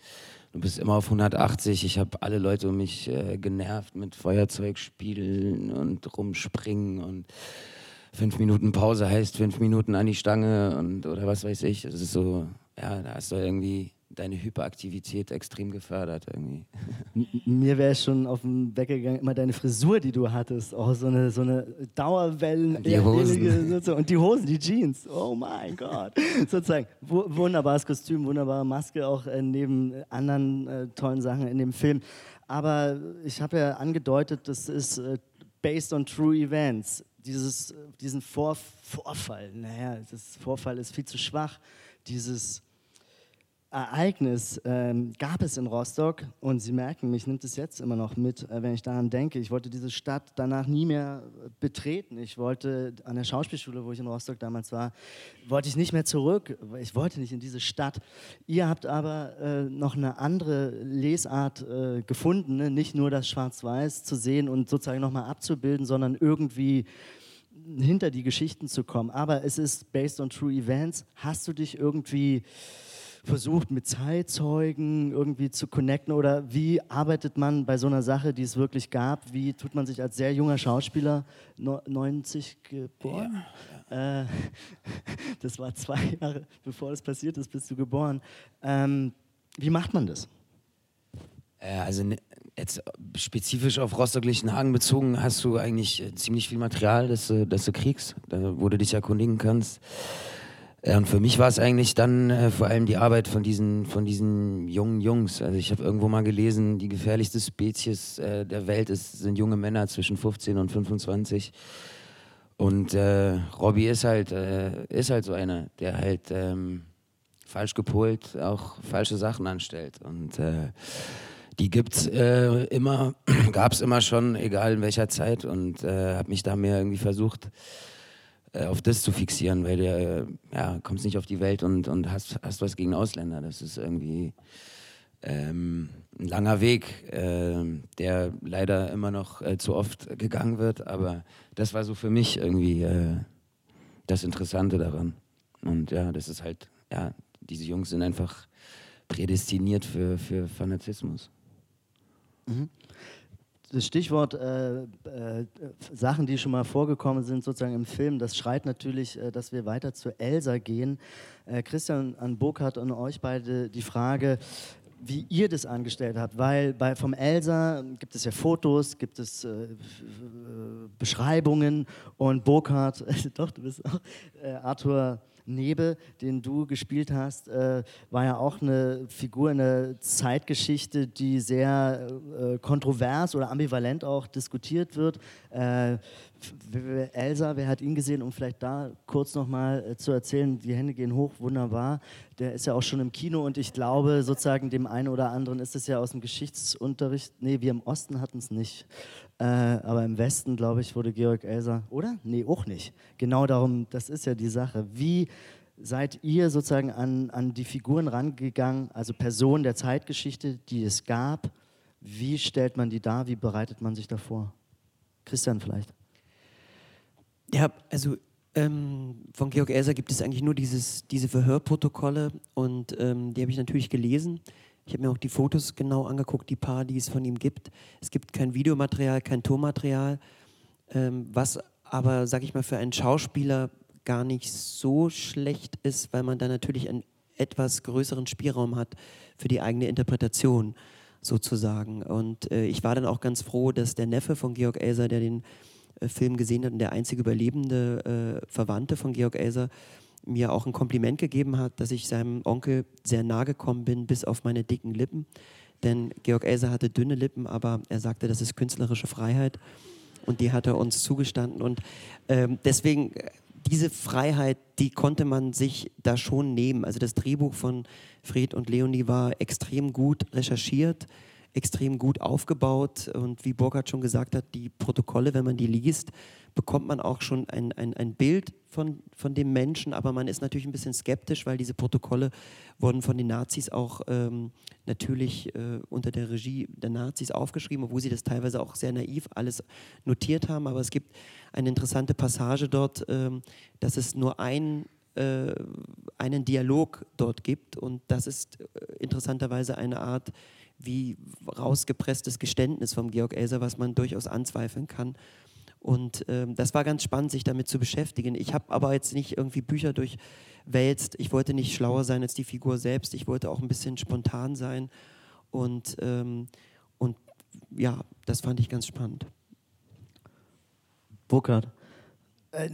du bist immer auf 180. Ich habe alle Leute um mich äh, genervt mit Feuerzeugspielen und rumspringen und fünf Minuten Pause heißt fünf Minuten an die Stange und oder was weiß ich. Es ist so, ja, da hast du irgendwie deine Hyperaktivität extrem gefördert irgendwie. Mir wäre schon auf den Weg gegangen, immer deine Frisur, die du hattest. Auch so eine, so eine Dauerwellen. Die Hosen. Und die Hosen, die Jeans. Oh mein Gott. Sozusagen. Wunderbares Kostüm, wunderbare Maske, auch äh, neben anderen äh, tollen Sachen in dem Film. Aber ich habe ja angedeutet, das ist äh, based on true events. Dieses, diesen Vor Vorfall, naja, das Vorfall ist viel zu schwach. Dieses Ereignis ähm, gab es in Rostock und Sie merken, mich nimmt es jetzt immer noch mit, äh, wenn ich daran denke. Ich wollte diese Stadt danach nie mehr betreten. Ich wollte an der Schauspielschule, wo ich in Rostock damals war, wollte ich nicht mehr zurück. Ich wollte nicht in diese Stadt. Ihr habt aber äh, noch eine andere Lesart äh, gefunden, ne? nicht nur das Schwarz-Weiß zu sehen und sozusagen nochmal abzubilden, sondern irgendwie hinter die Geschichten zu kommen. Aber es ist based on true events. Hast du dich irgendwie versucht, mit Zeitzeugen irgendwie zu connecten? Oder wie arbeitet man bei so einer Sache, die es wirklich gab? Wie tut man sich als sehr junger Schauspieler, 90 geboren? Ja. Äh, das war zwei Jahre bevor das passiert ist, bist du geboren. Ähm, wie macht man das? Äh, also ne, jetzt spezifisch auf Rostock-Lichtenhagen bezogen hast du eigentlich äh, ziemlich viel Material, das, du- das du kriegst, wo du dich erkundigen kannst. Äh, Und für mich war es eigentlich dann äh, vor allem die Arbeit von diesen, von diesen jungen Jungs. Also ich habe irgendwo mal gelesen, die gefährlichste Spezies äh, der Welt ist, sind junge Männer zwischen 15 und 25. Und äh, Robbie ist halt, äh, ist halt so einer, der halt ähm, falsch gepolt auch falsche Sachen anstellt. Und äh, die gibt's äh, immer, gab es immer schon, egal in welcher Zeit. Und habe mich da mehr irgendwie versucht, auf das zu fixieren, weil du äh, ja, kommst nicht auf die Welt und, und hast, hast was gegen Ausländer. Das ist irgendwie ähm, ein langer Weg, äh, der leider immer noch äh, zu oft gegangen wird. Aber das war so für mich irgendwie äh, das Interessante daran. Und ja, das ist halt, ja, diese Jungs sind einfach prädestiniert für, für Fanatismus. Mhm. Das Stichwort äh, äh, Sachen, die schon mal vorgekommen sind, sozusagen im Film, das schreit natürlich, äh, dass wir weiter zu Elsa gehen. Äh, Christian, an Burkhardt und euch beide die Frage, wie ihr das angestellt habt, weil bei, vom Elsa gibt es ja Fotos, gibt es äh, äh, Beschreibungen und Burkhardt, doch, du bist auch, äh, Arthur Nebe, den du gespielt hast, äh, war ja auch eine Figur in der Zeitgeschichte, die sehr äh, kontrovers oder ambivalent auch diskutiert wird. Äh, Elsa, wer hat ihn gesehen, um vielleicht da kurz nochmal äh, zu erzählen, die Hände gehen hoch, wunderbar. Der ist ja auch schon im Kino und ich glaube, sozusagen dem einen oder anderen ist es ja aus dem Geschichtsunterricht, nee, wir im Osten hatten es nicht. Äh, aber im Westen, glaube ich, wurde Georg Elser, oder? Nee, auch nicht. Genau darum, das ist ja die Sache. Wie seid ihr sozusagen an, an die Figuren rangegangen, also Personen der Zeitgeschichte, die es gab? Wie stellt man die dar? Wie bereitet man sich davor? Christian vielleicht. Ja, also ähm, von Georg Elser gibt es eigentlich nur dieses, diese Verhörprotokolle und ähm, die habe ich natürlich gelesen. Ich habe mir auch die Fotos genau angeguckt, die paar, die es von ihm gibt. Es gibt kein Videomaterial, kein Tonmaterial, ähm, was aber, sag ich mal, für einen Schauspieler gar nicht so schlecht ist, weil man da natürlich einen etwas größeren Spielraum hat für die eigene Interpretation sozusagen. Und äh, ich war dann auch ganz froh, dass der Neffe von Georg Elser, der den äh, Film gesehen hat und der einzige überlebende äh, Verwandte von Georg Elser, mir auch ein Kompliment gegeben hat, dass ich seinem Onkel sehr nahe gekommen bin, bis auf meine dicken Lippen. Denn Georg Elser hatte dünne Lippen, aber er sagte, das ist künstlerische Freiheit. Und die hat er uns zugestanden. Und ähm, deswegen, äh, diese Freiheit, die konnte man sich da schon nehmen. Also das Drehbuch von Fred und Leonie war extrem gut recherchiert, extrem gut aufgebaut. Und wie Burkhardt schon gesagt hat, die Protokolle, wenn man die liest, bekommt man auch schon ein, ein, ein Bild von, von dem Menschen. Aber man ist natürlich ein bisschen skeptisch, weil diese Protokolle wurden von den Nazis auch ähm, natürlich äh, unter der Regie der Nazis aufgeschrieben, obwohl sie das teilweise auch sehr naiv alles notiert haben. Aber es gibt eine interessante Passage dort, ähm, dass es nur ein äh, einen Dialog dort gibt und das ist äh, interessanterweise eine Art wie rausgepresstes Geständnis vom Georg Elser, was man durchaus anzweifeln kann. Und ähm, das war ganz spannend, sich damit zu beschäftigen. Ich habe aber jetzt nicht irgendwie Bücher durchwälzt. Ich wollte nicht schlauer sein als die Figur selbst. Ich wollte auch ein bisschen spontan sein. Und, ähm, und ja, das fand ich ganz spannend. Burkhard. Äh,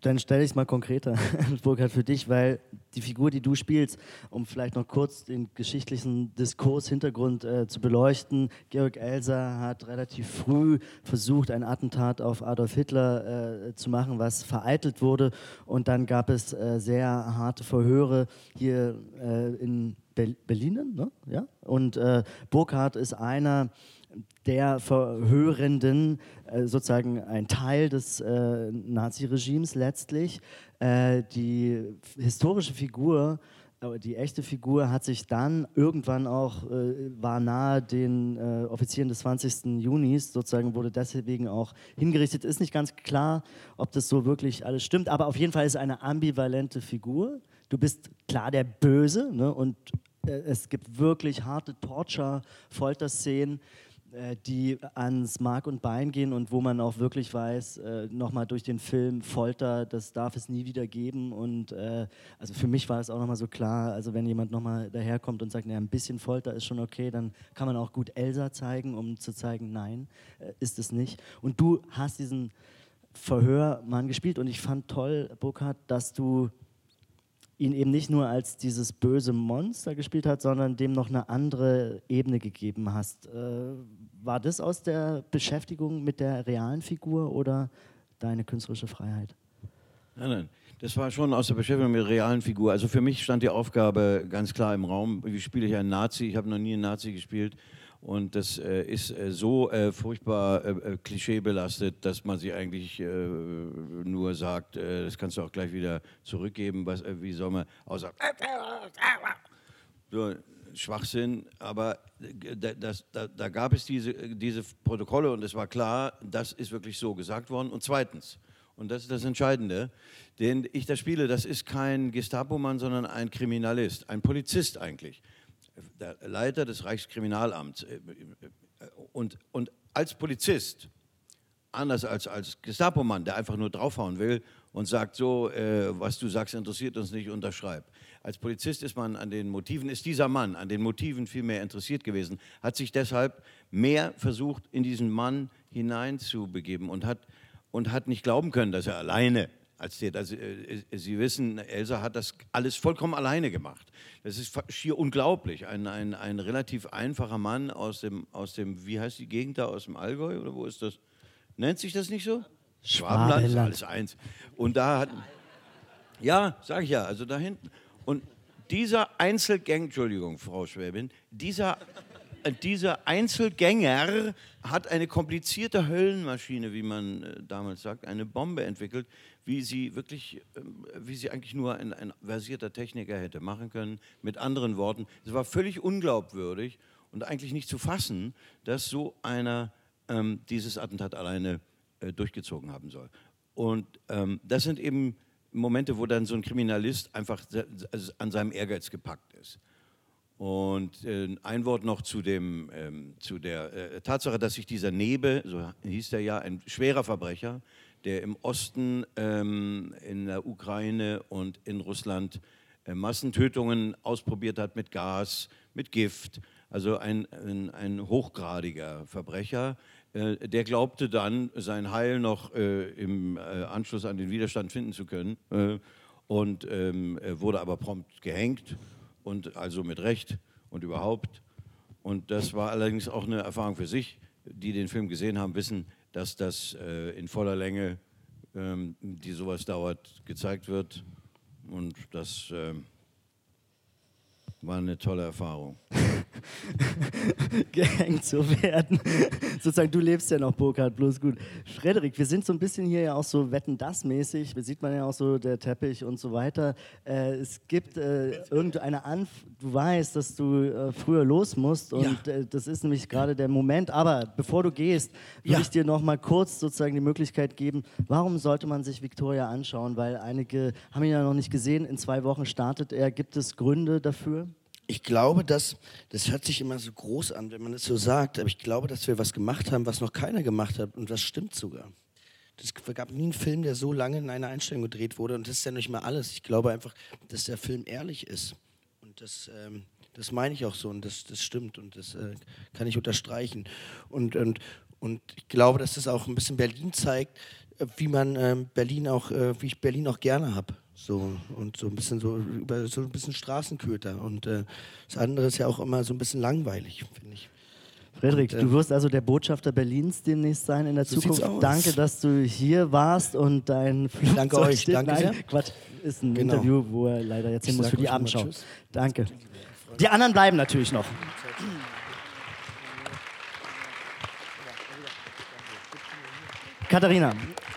dann stelle ich es mal konkreter, Burkhard, für dich, weil die Figur, die du spielst, um vielleicht noch kurz den geschichtlichen Diskurs, Hintergrund äh, zu beleuchten, Georg Elser hat relativ früh versucht, ein Attentat auf Adolf Hitler äh, zu machen, was vereitelt wurde. Und dann gab es äh, sehr harte Verhöre hier äh, in Ber Berlin. Ne? Ja? Und äh, Burkhard ist einer, der Verhörenden, äh, sozusagen ein Teil des äh, Naziregimes letztlich. Äh, die historische Figur, äh, die echte Figur hat sich dann irgendwann auch, äh, war nahe den äh, Offizieren des 20. Junis, sozusagen wurde deswegen auch hingerichtet. Ist nicht ganz klar, ob das so wirklich alles stimmt, aber auf jeden Fall ist eine ambivalente Figur. Du bist klar der Böse ne? und es gibt wirklich harte Torture, Folterszenen die ans Mark und Bein gehen und wo man auch wirklich weiß, äh, nochmal durch den Film Folter, das darf es nie wieder geben. Und äh, also für mich war es auch nochmal so klar, also wenn jemand nochmal daherkommt und sagt, naja, ein bisschen Folter ist schon okay, dann kann man auch gut Elsa zeigen, um zu zeigen, nein, äh, ist es nicht. Und du hast diesen Verhörmann gespielt und ich fand toll, Burkhard, dass du ihn eben nicht nur als dieses böse Monster gespielt hat, sondern dem noch eine andere Ebene gegeben hast. Äh, war das aus der Beschäftigung mit der realen Figur oder deine künstlerische Freiheit? Nein, nein. Das war schon aus der Beschäftigung mit der realen Figur. Also für mich stand die Aufgabe ganz klar im Raum, wie spiele ich einen Nazi? Ich habe noch nie einen Nazi gespielt. Und das äh, ist äh, so äh, furchtbar äh, äh, klischeebelastet, dass man sich eigentlich äh, nur sagt, das kannst du auch gleich wieder zurückgeben. Was, wie soll man außer so, Schwachsinn, aber das, da, da, gab es diese, diese Protokolle und es war klar, das ist wirklich so gesagt worden. Und zweitens, und das ist das Entscheidende, den ich da spiele, das ist kein Gestapo-Mann, sondern ein Kriminalist, ein Polizist eigentlich der Leiter des Reichskriminalamts. Äh, äh, und, und als Polizist, anders als als Gestapo-Mann, der einfach nur draufhauen will und sagt, so, äh, was du sagst, interessiert uns nicht, unterschreib. Als Polizist ist man an den Motiven, ist dieser Mann an den Motiven viel mehr interessiert gewesen, hat sich deshalb mehr versucht, in diesen Mann hineinzubegeben und hat, und hat nicht glauben können, dass er alleine als der, also, äh, Sie wissen, Elsa hat das alles vollkommen alleine gemacht. Das ist schier unglaublich. Ein, ein, ein relativ einfacher Mann aus dem, aus dem, wie heißt die Gegend da, aus dem Allgäu oder wo ist das? Nennt sich das nicht so? Schwabenland ist alles eins. Und da hat, ja, sag ich ja, also da hinten. Und dieser Einzelgang, Entschuldigung, Frau Schwäbin, dieser dieser Einzelgänger hat eine komplizierte Höllenmaschine, wie man äh, damals sagt, eine Bombe entwickelt, wie sie wirklich, ähm, wie sie eigentlich nur ein, ein versierter Techniker hätte machen können. Mit anderen Worten, es war völlig unglaubwürdig und eigentlich nicht zu fassen, dass so einer ähm, dieses Attentat alleine äh, durchgezogen haben soll. Und ähm, das sind eben Momente, wo dann so ein Kriminalist einfach an seinem Ehrgeiz gepackt ist. Und äh, ein Wort noch zu, dem, ähm, zu der äh, Tatsache, dass sich dieser Nebe, so hieß er ja, ein schwerer Verbrecher, der im Osten, ähm, in der Ukraine und in Russland äh, Massentötungen ausprobiert hat mit Gas, mit Gift, also ein, ein, ein hochgradiger Verbrecher, äh, der glaubte dann, sein Heil noch äh, im äh, Anschluss an den Widerstand finden zu können und ähm, wurde aber prompt gehängt und also mit Recht und überhaupt. Und das war allerdings auch eine Erfahrung für sich. Die den Film gesehen haben, wissen, dass das äh, in voller Länge, ähm, die sowas dauert, gezeigt wird. Und das äh, war eine tolle Erfahrung. gehängt zu werden. Sozusagen, du lebst ja noch, Burkhard, bloß gut. Frederik, wir sind so ein bisschen hier ja auch so Wetten-Das-mäßig, da sieht man ja auch so der Teppich und so weiter. Äh, es gibt äh, irgendeine Anf... Du weißt, dass du äh, früher los musst und ja. Äh, das ist nämlich gerade der Moment. Aber bevor du gehst, würde ja. ich dir noch mal kurz sozusagen die Möglichkeit geben, warum sollte man sich Victoria anschauen? Weil einige haben ihn ja noch nicht gesehen. In zwei Wochen startet er. Gibt es Gründe dafür? Ich glaube, dass, das hört sich immer so groß an, wenn man es so sagt, aber ich glaube, dass wir was gemacht haben, was noch keiner gemacht hat und das stimmt sogar. Es gab nie einen Film, der so lange in einer Einstellung gedreht wurde und das ist ja nicht mal alles. Ich glaube einfach, dass der Film ehrlich ist und das, ähm, das meine ich auch so und das, das stimmt und das äh, kann ich unterstreichen. Und, und, und ich glaube, dass das auch ein bisschen Berlin zeigt, äh, wie man ähm, Berlin auch, äh, wie ich Berlin auch gerne habe. So, und so ein bisschen so über so ein bisschen Straßenköter. Und äh, das andere ist ja auch immer so ein bisschen langweilig, finde ich. Frederik, und, äh, du wirst also der Botschafter Berlins demnächst sein in der so Zukunft. Danke, dass du hier warst und dein Flugzeug Danke euch, steht. danke Nein, sehr. Quatsch, ist ein genau. Interview, wo er leider jetzt hin muss für die Abendschau. Danke. Die anderen bleiben natürlich noch. Katharina,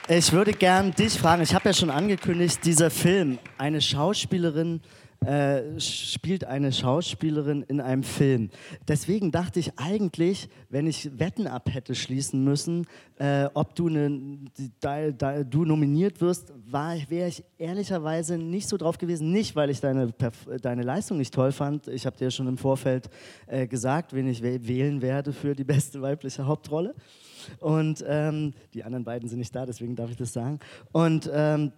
ich würde gern dich fragen, ich habe ja schon angekündigt, dieser Film, eine Schauspielerin äh, spielt eine Schauspielerin in einem Film. Deswegen dachte ich eigentlich, wenn ich Wetten ab hätte schließen müssen, äh, ob du, ne, da, da, du nominiert wirst, wäre ich ehrlicherweise nicht so drauf gewesen. Nicht, weil ich deine, deine Leistung nicht toll fand. Ich habe dir schon im Vorfeld äh, gesagt, wen ich wählen werde für die beste weibliche Hauptrolle. Und ähm, die anderen beiden sind nicht da, deswegen darf ich das sagen. Und ähm,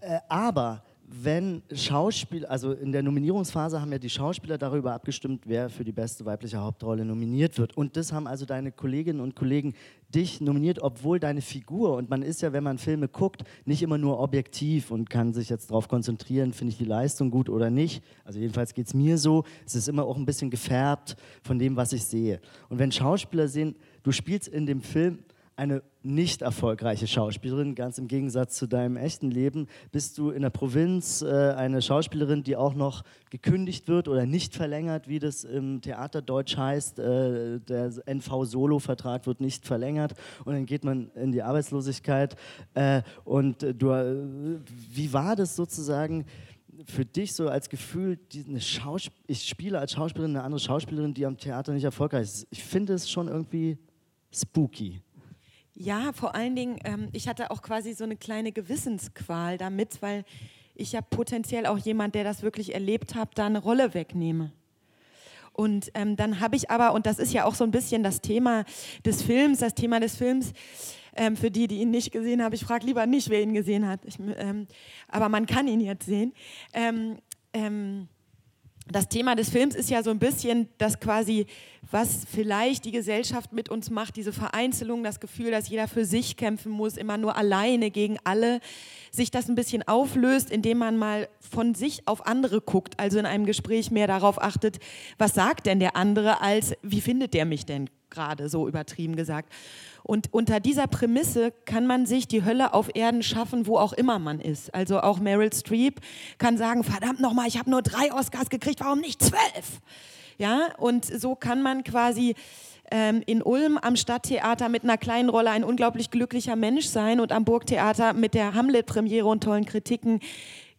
äh, aber wenn Schauspieler, also in der Nominierungsphase haben ja die Schauspieler darüber abgestimmt, wer für die beste weibliche Hauptrolle nominiert wird. Und das haben also deine Kolleginnen und Kollegen dich nominiert, obwohl deine Figur, und man ist ja, wenn man Filme guckt, nicht immer nur objektiv und kann sich jetzt darauf konzentrieren, finde ich die Leistung gut oder nicht. Also jedenfalls geht es mir so, es ist immer auch ein bisschen gefärbt von dem, was ich sehe. Und wenn Schauspieler sehen, du spielst in dem Film eine nicht erfolgreiche Schauspielerin, ganz im Gegensatz zu deinem echten Leben. Bist du in der Provinz äh, eine Schauspielerin, die auch noch gekündigt wird oder nicht verlängert, wie das im Theaterdeutsch heißt. Äh, der NV-Solo-Vertrag wird nicht verlängert und dann geht man in die Arbeitslosigkeit. Äh, und du, äh, wie war das sozusagen? für dich so als Gefühl, ich spiele als Schauspielerin eine andere Schauspielerin, die am Theater nicht erfolgreich ist. Ich finde es schon irgendwie spooky. Ja, vor allen Dingen, ähm, ich hatte auch quasi so eine kleine Gewissensqual damit, weil ich ja potenziell auch jemand, der das wirklich erlebt hat, da eine Rolle wegnehme. Und ähm, dann habe ich aber, und das ist ja auch so ein bisschen das Thema des Films, das Thema des Films, ähm, für die, die ihn nicht gesehen haben, ich frage lieber nicht, wer ihn gesehen hat, ich, ähm, aber man kann ihn jetzt sehen. Das Thema des Films ist ja so ein bisschen das quasi, was vielleicht die Gesellschaft mit uns macht, diese Vereinzelung, das Gefühl, dass jeder für sich kämpfen muss, immer nur alleine gegen alle, sich das ein bisschen auflöst, indem man mal von sich auf andere guckt, also in einem Gespräch mehr darauf achtet, was sagt denn der andere, als wie findet der mich denn gerade, so übertrieben gesagt. Und unter dieser Prämisse kann man sich die Hölle auf Erden schaffen, wo auch immer man ist. Also auch Meryl Streep kann sagen, verdammt nochmal, ich habe nur drei Oscars gekriegt, warum nicht zwölf? Ja, und so kann man quasi ähm, in Ulm am Stadttheater mit einer kleinen Rolle ein unglaublich glücklicher Mensch sein und am Burgtheater mit der Hamlet-Premiere und tollen Kritiken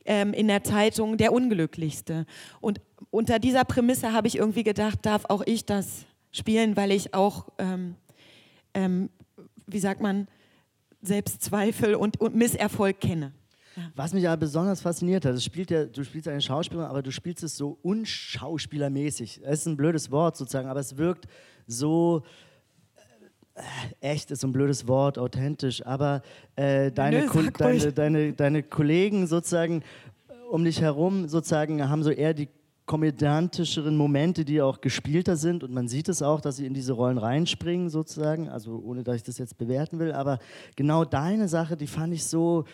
ähm, in der Zeitung der Unglücklichste. Und unter dieser Prämisse habe ich irgendwie gedacht, darf auch ich das spielen, weil ich auch ähm, ähm, wie sagt man, Selbstzweifel und, und Misserfolg kenne. Ja. Was mich aber besonders fasziniert hat, spielt ja, du spielst eine Schauspielerin, aber du spielst es so unschauspielermäßig. Es ist ein blödes Wort sozusagen, aber es wirkt so äh, echt ist so ein blödes Wort, authentisch, aber äh, deine, Nö, deine, deine, deine Kollegen sozusagen um dich herum sozusagen haben so eher die komödiantischeren Momente, die auch gespielter sind und man sieht es auch, dass sie in diese Rollen reinspringen sozusagen, also ohne dass ich das jetzt bewerten will, aber genau deine Sache, die fand ich so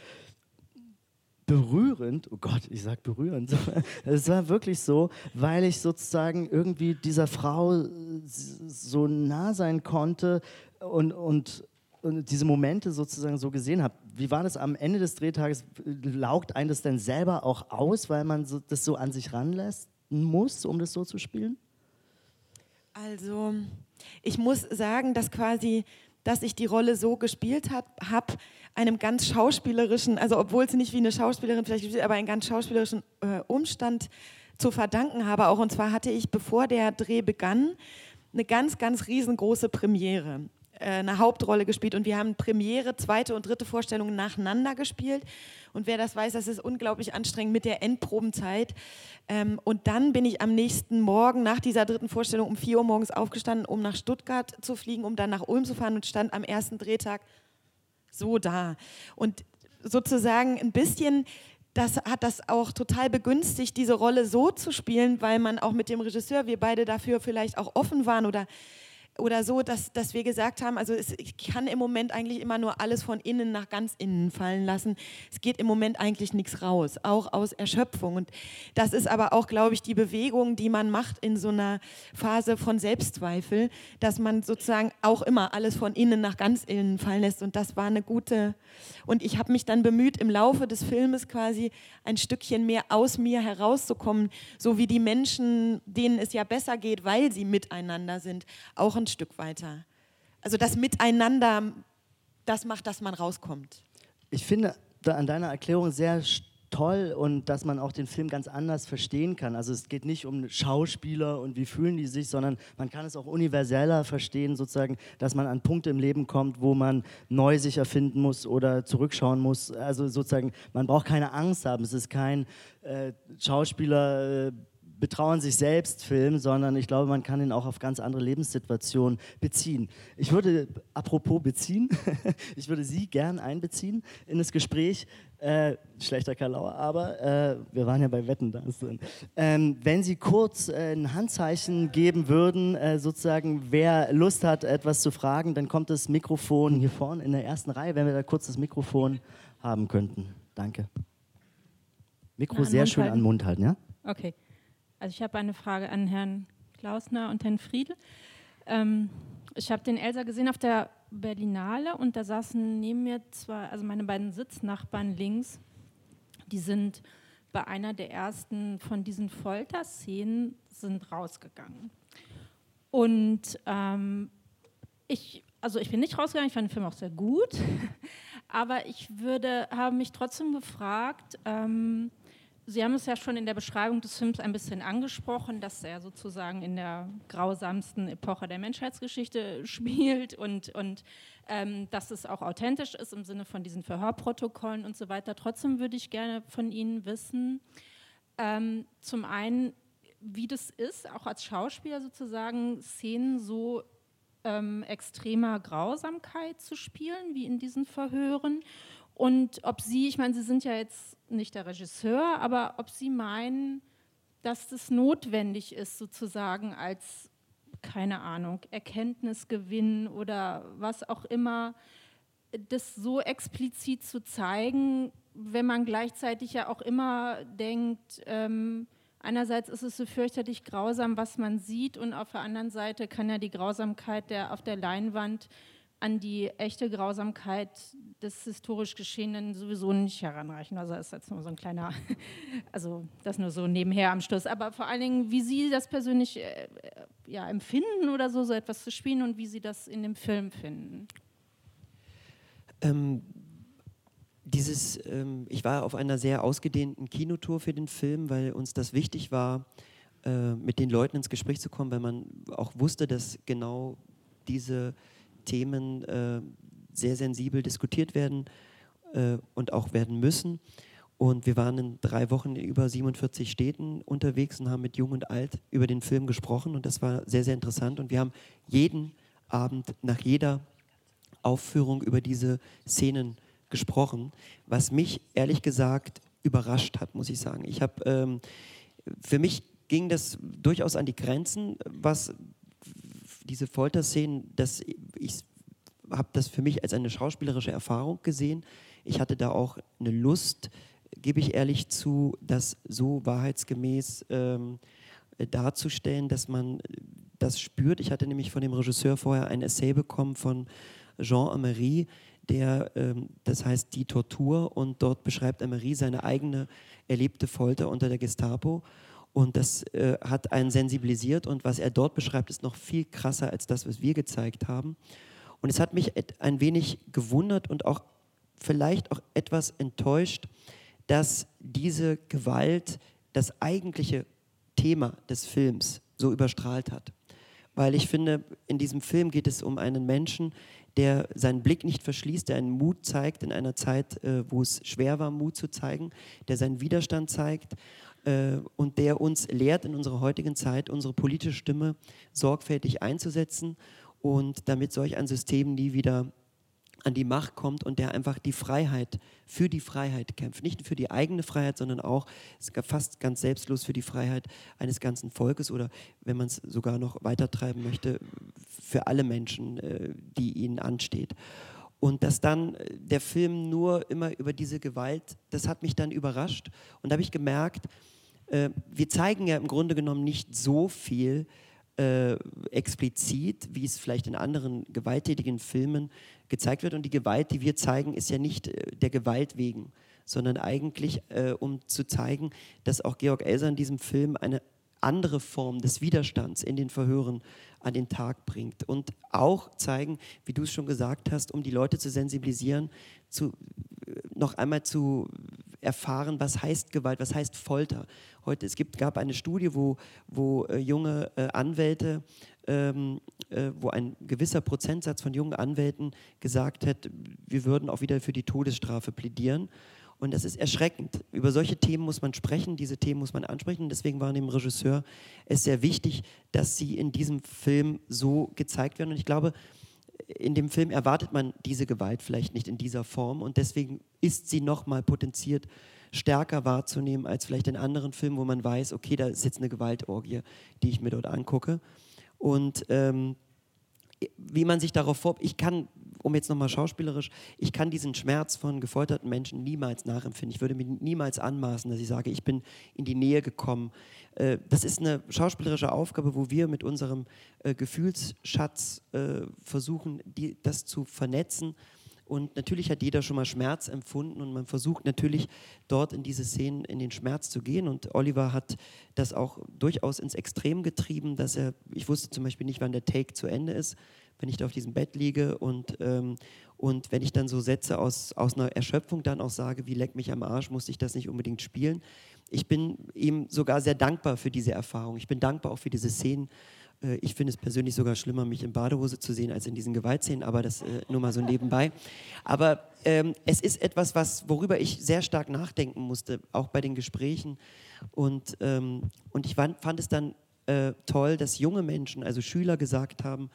berührend, oh Gott, ich sag berührend, es war wirklich so, weil ich sozusagen irgendwie dieser Frau so nah sein konnte und, und und diese Momente sozusagen so gesehen habe. Wie war das am Ende des Drehtages? Laugt einen das denn selber auch aus, weil man so, das so an sich ranlässt? Muss, um das so zu spielen? Also, ich muss sagen, dass quasi, dass ich die Rolle so gespielt habe, einem ganz schauspielerischen, also obwohl es nicht wie eine Schauspielerin vielleicht gespielt, aber einen ganz schauspielerischen äh, Umstand zu verdanken habe. Auch und zwar hatte ich, bevor der Dreh begann, eine ganz, ganz riesengroße Premiere. Äh, eine Hauptrolle gespielt und wir haben Premiere, zweite und dritte Vorstellung nacheinander gespielt. Und wer das weiß, das ist unglaublich anstrengend mit der Endprobenzeit. Ähm, und dann bin ich am nächsten Morgen nach dieser dritten Vorstellung um 4 Uhr morgens aufgestanden, um nach Stuttgart zu fliegen, um dann nach Ulm zu fahren und stand am ersten Drehtag so da. Und sozusagen ein bisschen das hat das auch total begünstigt, diese Rolle so zu spielen, weil man auch mit dem Regisseur, wir beide dafür vielleicht auch offen waren oder oder so, dass, dass wir gesagt haben, also es, ich kann im Moment eigentlich immer nur alles von innen nach ganz innen fallen lassen. Es geht im Moment eigentlich nichts raus, auch aus Erschöpfung. Und das ist aber auch, glaube ich, die Bewegung, die man macht in so einer Phase von Selbstzweifel, dass man sozusagen auch immer alles von innen nach ganz innen fallen lässt. Und das war eine gute. Und ich habe mich dann bemüht, im Laufe des Filmes quasi ein Stückchen mehr aus mir herauszukommen, so wie die Menschen, denen es ja besser geht, weil sie miteinander sind, auch ein Stück weiter. Also das Miteinander, das macht, dass man rauskommt. Ich finde an deiner Erklärung sehr toll und dass man auch den Film ganz anders verstehen kann. Also es geht nicht um Schauspieler und wie fühlen die sich, sondern man kann es auch universeller verstehen, sozusagen, dass man an Punkte im Leben kommt, wo man neu sich erfinden muss oder zurückschauen muss. Also sozusagen, man braucht keine Angst haben. Es ist kein äh, Schauspieler. Äh, betrauern sich selbst Film, sondern ich glaube, man kann ihn auch auf ganz andere Lebenssituationen beziehen. Ich würde, apropos beziehen, ich würde Sie gern einbeziehen in das Gespräch. Äh, schlechter Kalauer, aber äh, wir waren ja bei Wetten da. Ähm, wenn Sie kurz äh, ein Handzeichen geben würden, äh, sozusagen, wer Lust hat, etwas zu fragen, dann kommt das Mikrofon hier vorne in der ersten Reihe, wenn wir da kurz das Mikrofon haben könnten. Danke. Mikro Na, sehr schön halten. an den Mund halten, ja? Okay. Also ich habe eine Frage an Herrn Klausner und Herrn Friedl. Ähm, ich habe den Elsa gesehen auf der Berlinale und da saßen neben mir zwei, also meine beiden Sitznachbarn links, die sind bei einer der ersten von diesen Folterszenen sind rausgegangen. Und ähm, ich, also ich bin nicht rausgegangen, ich fand den Film auch sehr gut, aber ich würde, habe mich trotzdem gefragt, ähm, Sie haben es ja schon in der Beschreibung des Films ein bisschen angesprochen, dass er sozusagen in der grausamsten Epoche der Menschheitsgeschichte spielt und, und ähm, dass es auch authentisch ist im Sinne von diesen Verhörprotokollen und so weiter. Trotzdem würde ich gerne von Ihnen wissen, ähm, zum einen, wie das ist, auch als Schauspieler sozusagen Szenen so ähm, extremer Grausamkeit zu spielen, wie in diesen Verhören. Und ob Sie, ich meine, Sie sind ja jetzt nicht der Regisseur, aber ob Sie meinen, dass das notwendig ist, sozusagen als, keine Ahnung, Erkenntnisgewinn oder was auch immer, das so explizit zu zeigen, wenn man gleichzeitig ja auch immer denkt, ähm, einerseits ist es so fürchterlich grausam, was man sieht, und auf der anderen Seite kann ja die Grausamkeit der, auf der Leinwand an die echte Grausamkeit des historisch Geschehenen sowieso nicht heranreichen. Also das ist jetzt nur so ein kleiner, also das nur so nebenher am Schluss. Aber vor allen Dingen, wie Sie das persönlich äh, ja, empfinden oder so, so etwas zu spielen und wie Sie das in dem Film finden. Ähm, dieses, ähm, ich war auf einer sehr ausgedehnten Kinotour für den Film, weil uns das wichtig war, äh, mit den Leuten ins Gespräch zu kommen, weil man auch wusste, dass genau diese Themen äh, sehr sensibel diskutiert werden äh, und auch werden müssen. Und wir waren in drei Wochen in über 47 Städten unterwegs und haben mit Jung und Alt über den Film gesprochen. Und das war sehr, sehr interessant. Und wir haben jeden Abend nach jeder Aufführung über diese Szenen gesprochen, was mich ehrlich gesagt überrascht hat, muss ich sagen. Ich habe ähm, für mich ging das durchaus an die Grenzen, was diese Folterszenen, das, ich habe das für mich als eine schauspielerische Erfahrung gesehen. Ich hatte da auch eine Lust, gebe ich ehrlich zu, das so wahrheitsgemäß ähm, darzustellen, dass man das spürt. Ich hatte nämlich von dem Regisseur vorher ein Essay bekommen von Jean Amery, der, ähm, das heißt Die Tortur, und dort beschreibt Amery seine eigene erlebte Folter unter der Gestapo. Und das äh, hat einen sensibilisiert und was er dort beschreibt, ist noch viel krasser als das, was wir gezeigt haben. Und es hat mich ein wenig gewundert und auch vielleicht auch etwas enttäuscht, dass diese Gewalt das eigentliche Thema des Films so überstrahlt hat. Weil ich finde, in diesem Film geht es um einen Menschen, der seinen Blick nicht verschließt, der einen Mut zeigt in einer Zeit, äh, wo es schwer war, Mut zu zeigen, der seinen Widerstand zeigt und der uns lehrt, in unserer heutigen Zeit unsere politische Stimme sorgfältig einzusetzen und damit solch ein System nie wieder an die Macht kommt und der einfach die Freiheit, für die Freiheit kämpft. Nicht für die eigene Freiheit, sondern auch fast ganz selbstlos für die Freiheit eines ganzen Volkes oder, wenn man es sogar noch weitertreiben möchte, für alle Menschen, äh, die ihnen ansteht. Und dass dann äh, der Film nur immer über diese Gewalt, das hat mich dann überrascht. Und da habe ich gemerkt, äh, wir zeigen ja im Grunde genommen nicht so viel, äh, explizit, wie es vielleicht in anderen gewalttätigen Filmen gezeigt wird. Und die Gewalt, die wir zeigen, ist ja nicht äh, der Gewalt wegen, sondern eigentlich, äh, um zu zeigen, dass auch Georg Elser in diesem Film eine andere Form des Widerstands in den Verhören an den Tag bringt und auch zeigen, wie du es schon gesagt hast, um die Leute zu sensibilisieren, zu, noch einmal zu erfahren, was heißt Gewalt, was heißt Folter. Heute, es gibt, gab eine Studie, wo, wo äh, junge äh, Anwälte, ähm, äh, wo ein gewisser Prozentsatz von jungen Anwälten gesagt hat, wir würden auch wieder für die Todesstrafe plädieren. Und das ist erschreckend. Über solche Themen muss man sprechen, diese Themen muss man ansprechen. Deswegen war dem Regisseur es sehr wichtig, dass sie in diesem Film so gezeigt werden. Und ich glaube, in dem Film erwartet man diese Gewalt vielleicht nicht in dieser Form. Und deswegen ist sie nochmal potenziert stärker wahrzunehmen als vielleicht in anderen Filmen, wo man weiß, okay, da ist jetzt eine Gewaltorgie, die ich mir dort angucke. Und ähm, wie man sich darauf vor, ich kann, um jetzt nochmal schauspielerisch, ich kann diesen Schmerz von gefolterten Menschen niemals nachempfinden. Ich würde mir niemals anmaßen, dass ich sage, ich bin in die Nähe gekommen. Äh, das ist eine schauspielerische Aufgabe, wo wir mit unserem äh, Gefühlsschatz äh, versuchen, das zu vernetzen. Und natürlich hat jeder schon mal Schmerz empfunden und man versucht natürlich dort in diese Szenen in den Schmerz zu gehen. Und Oliver hat das auch durchaus ins Extrem getrieben, dass er, ich wusste zum Beispiel nicht, wann der Take zu Ende ist, wenn ich da auf diesem Bett liege und, ähm, und wenn ich dann so Sätze aus, aus einer Erschöpfung dann auch sage, wie leck mich am Arsch, musste ich das nicht unbedingt spielen. Ich bin ihm sogar sehr dankbar für diese Erfahrung. Ich bin dankbar auch für diese Szenen äh, ich finde es persönlich sogar schlimmer, mich in Badehose zu sehen, als in diesen Gewaltszenen, aber das äh, nur mal so nebenbei. Aber ähm, es ist etwas, was, worüber ich sehr stark nachdenken musste, auch bei den Gesprächen. Und, ähm, und ich fand, es dann äh, toll, dass junge Menschen, also Schüler, gesagt haben,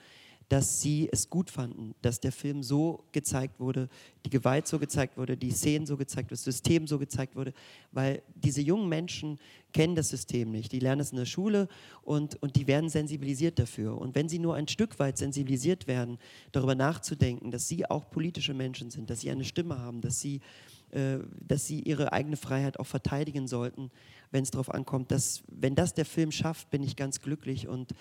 dass sie es gut fanden, dass der Film so gezeigt wurde, die Gewalt so gezeigt wurde, die Szenen so gezeigt wurde, das System so gezeigt wurde, weil diese jungen Menschen kennen das System nicht. Die lernen es in der Schule und, und die werden sensibilisiert dafür. Und wenn sie nur ein Stück weit sensibilisiert werden, darüber nachzudenken, dass sie auch politische Menschen sind, dass sie eine Stimme haben, dass sie, äh, dass sie ihre eigene Freiheit auch verteidigen sollten, wenn es darauf ankommt, dass, wenn das der Film schafft, bin ich ganz glücklich und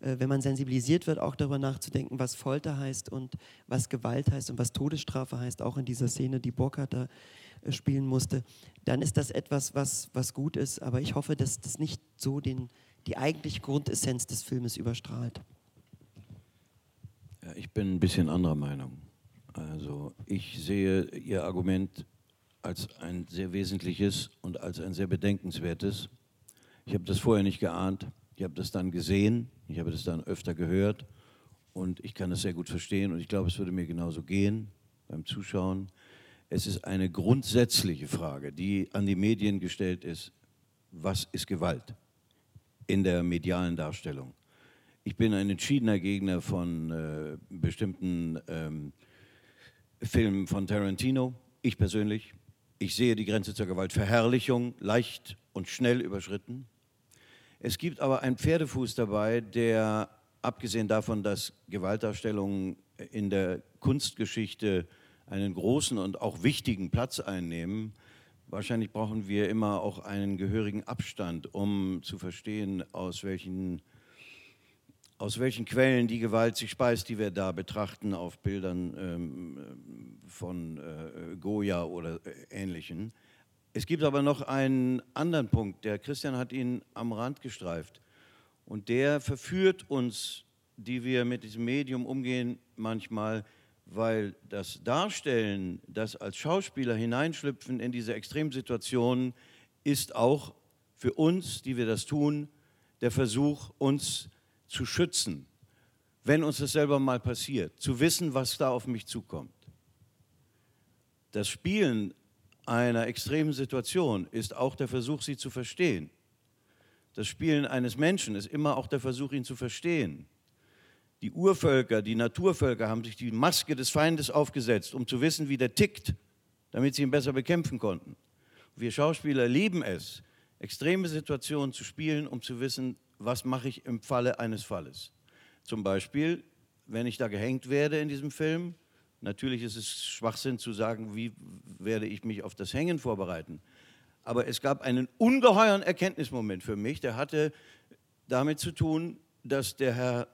wenn man sensibilisiert wird, auch darüber nachzudenken, was Folter heißt und was Gewalt heißt und was Todesstrafe heißt, auch in dieser Szene, die Burkhardt da äh, spielen musste, dann ist das etwas, was, was gut ist. Aber ich hoffe, dass das nicht so den, die eigentliche Grundessenz des Filmes überstrahlt. Ja, ich bin ein bisschen anderer Meinung. Also ich sehe Ihr Argument als ein sehr wesentliches und als ein sehr bedenkenswertes. Ich habe das vorher nicht geahnt. Ich habe das dann gesehen, ich habe das dann öfter gehört und ich kann das sehr gut verstehen und ich glaube, es würde mir genauso gehen beim Zuschauen. Es ist eine grundsätzliche Frage, die an die Medien gestellt ist, was ist Gewalt in der medialen Darstellung? Ich bin ein entschiedener Gegner von äh, bestimmten ähm, Filmen von Tarantino, ich persönlich. Ich sehe die Grenze zur Gewaltverherrlichung leicht und schnell überschritten. Es gibt aber einen Pferdefuß dabei, der abgesehen davon, dass Gewaltdarstellungen in der Kunstgeschichte einen großen und auch wichtigen Platz einnehmen, wahrscheinlich brauchen wir immer auch einen gehörigen Abstand, um zu verstehen, aus welchen, aus welchen Quellen die Gewalt sich speist, die wir da betrachten auf Bildern ähm, von äh, Goya oder äh, Ähnlichen. Es gibt aber noch einen anderen Punkt, der Christian hat ihn am Rand gestreift. Und der verführt uns, die wir mit diesem Medium umgehen, manchmal, weil das Darstellen, das als Schauspieler hineinschlüpfen in diese Extremsituationen, ist auch für uns, die wir das tun, der Versuch, uns zu schützen, wenn uns das selber mal passiert, zu wissen, was da auf mich zukommt. Das Spielen einer extremen Situation ist auch der Versuch, sie zu verstehen. Das Spielen eines Menschen ist immer auch der Versuch, ihn zu verstehen. Die Urvölker, die Naturvölker haben sich die Maske des Feindes aufgesetzt, um zu wissen, wie der tickt, damit sie ihn besser bekämpfen konnten. Wir Schauspieler lieben es, extreme Situationen zu spielen, um zu wissen, was mache ich im Falle eines Falles. Zum Beispiel, wenn ich da gehängt werde in diesem Film, Natürlich ist es Schwachsinn zu sagen, wie werde ich mich auf das Hängen vorbereiten. Aber es gab einen ungeheuren Erkenntnismoment für mich, der hatte damit zu tun, dass der Herr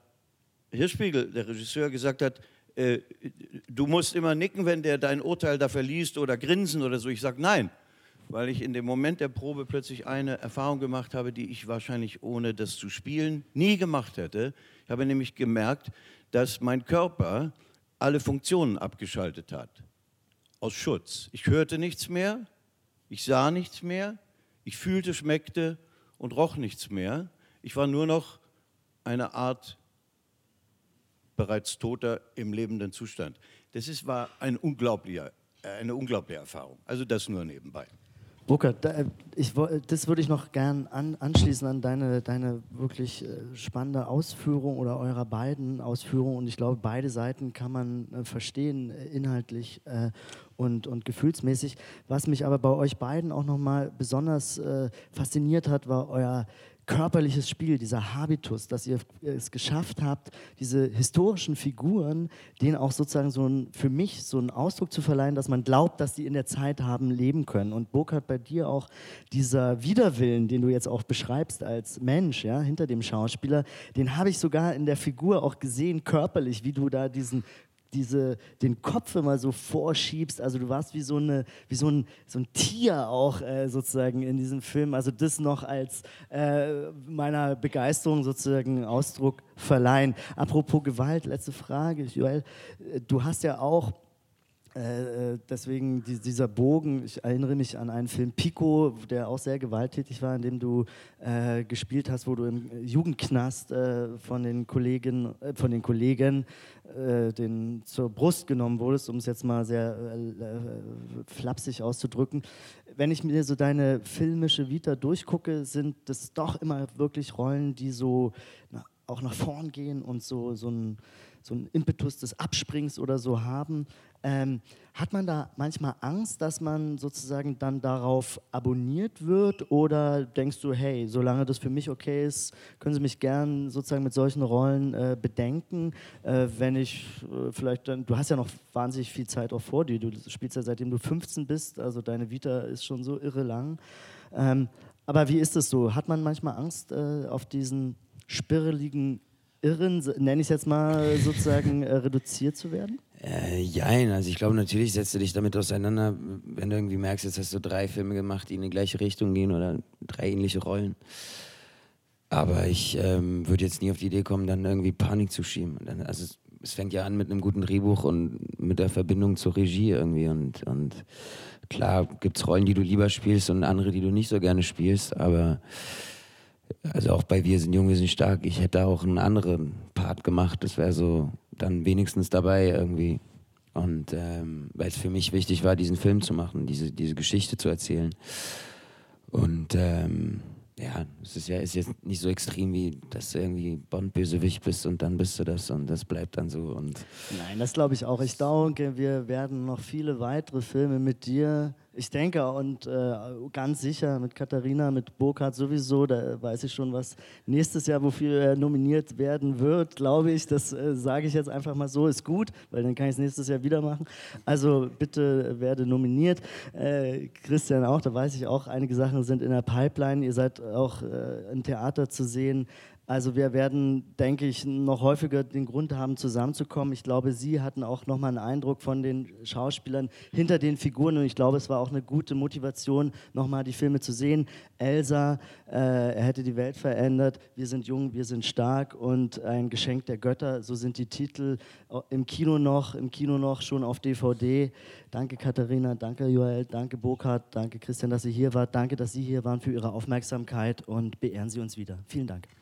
Hirschspiegel, der Regisseur, gesagt hat, äh, du musst immer nicken, wenn der dein Urteil da verliest oder grinsen oder so. Ich sage nein, weil ich in dem Moment der Probe plötzlich eine Erfahrung gemacht habe, die ich wahrscheinlich ohne das zu spielen nie gemacht hätte. Ich habe nämlich gemerkt, dass mein Körper alle Funktionen abgeschaltet hat. Aus Schutz. Ich hörte nichts mehr, Ich sah nichts mehr, ich fühlte, schmeckte und roch nichts mehr. Ich war nur noch eine Art bereits Toter im lebenden Zustand. Das ist, war ein unglaublicher, eine unglaubliche Erfahrung. Also das nur nebenbei. Burkhard, da, äh, ich, wo- das würde ich noch gern an, anschließen an deine, deine wirklich äh, spannende Ausführung oder eurer beiden Ausführungen. Und ich glaube, beide Seiten kann man äh, verstehen, äh, inhaltlich äh, und, und gefühlsmäßig. Was mich aber bei euch beiden auch nochmal besonders äh, fasziniert hat, war euer körperliches Spiel, dieser Habitus, dass ihr es geschafft habt, diese historischen Figuren, denen auch sozusagen so ein, für mich so einen Ausdruck zu verleihen, dass man glaubt, dass die in der Zeit haben leben können. Und Burkhard, bei dir auch dieser Widerwillen, den du jetzt auch beschreibst als Mensch, ja, hinter dem Schauspieler, den habe ich sogar in der Figur auch gesehen, körperlich, wie du da diesen diese, den Kopf immer so vorschiebst. Also du warst wie so, eine, wie so, ein, so ein Tier auch äh, sozusagen in diesem Film. Also das noch als äh, meiner Begeisterung sozusagen Ausdruck verleihen. Apropos Gewalt, letzte Frage, Joel. Äh, Du hast ja auch äh, deswegen die, dieser Bogen, ich erinnere mich an einen Film Pico, der auch sehr gewalttätig war, in dem du äh, gespielt hast, wo du im Jugendknast äh, von den Kollegen, äh, von den Kollegen äh, den zur Brust genommen wurdest, um es jetzt mal sehr äh, äh, flapsig auszudrücken. Wenn ich mir so deine filmische Vita durchgucke, sind das doch immer wirklich Rollen, die so na, auch nach vorn gehen und so, so ein so einen Impetus des Absprings oder so haben. Ähm, hat man da manchmal Angst, dass man sozusagen dann darauf abonniert wird? Oder denkst du, hey, solange das für mich okay ist, können Sie mich gern sozusagen mit solchen Rollen äh, bedenken? Äh, wenn ich äh, vielleicht dann, du hast ja noch wahnsinnig viel Zeit auch vor dir. Du spielst ja seitdem du 15 bist, also deine Vita ist schon so irre lang. Ähm, aber wie ist es so? Hat man manchmal Angst, äh, auf diesen spirreligen Irren, nenne ich es jetzt mal sozusagen, äh, reduziert zu werden? Äh, jein, also ich glaube, natürlich setzt du dich damit auseinander, wenn du irgendwie merkst, jetzt hast du drei Filme gemacht, die in die gleiche Richtung gehen oder drei ähnliche Rollen. Aber ich ähm, würde jetzt nie auf die Idee kommen, dann irgendwie Panik zu schieben. Also es, es fängt ja an mit einem guten Drehbuch und mit der Verbindung zur Regie irgendwie. Und, und klar gibt es Rollen, die du lieber spielst und andere, die du nicht so gerne spielst, aber also auch bei Wir sind jung, wir sind stark. Ich hätte auch einen anderen Part gemacht. Das wäre so dann wenigstens dabei irgendwie. Und ähm, weil es für mich wichtig war, diesen Film zu machen, diese, diese Geschichte zu erzählen. Und ähm, ja, es ist ja ist jetzt nicht so extrem wie, dass du irgendwie Bond-Bösewicht bist und dann bist du das und das bleibt dann so. Und Nein, das glaube ich auch. Ich denke, wir werden noch viele weitere Filme mit dir. Ich denke und äh, ganz sicher mit Katharina, mit Burkhardt sowieso, da weiß ich schon, was nächstes Jahr, wofür er nominiert werden wird, glaube ich. Das äh, sage ich jetzt einfach mal so, ist gut, weil dann kann ich es nächstes Jahr wieder machen. Also bitte werde nominiert. Äh, Christian auch, da weiß ich auch, einige Sachen sind in der Pipeline. Ihr seid auch äh, im Theater zu sehen. Also wir werden, denke ich, noch häufiger den Grund haben, zusammenzukommen. Ich glaube, Sie hatten auch nochmal einen Eindruck von den Schauspielern hinter den Figuren und ich glaube, es war auch eine gute Motivation, nochmal die Filme zu sehen. Elsa, äh, er hätte die Welt verändert, wir sind jung, wir sind stark und ein Geschenk der Götter, so sind die Titel im Kino noch, im Kino noch, schon auf DVD. Danke Katharina, danke Joel, danke Burkhard, danke Christian, dass Sie hier wart, danke, dass Sie hier waren für Ihre Aufmerksamkeit und beehren Sie uns wieder. Vielen Dank.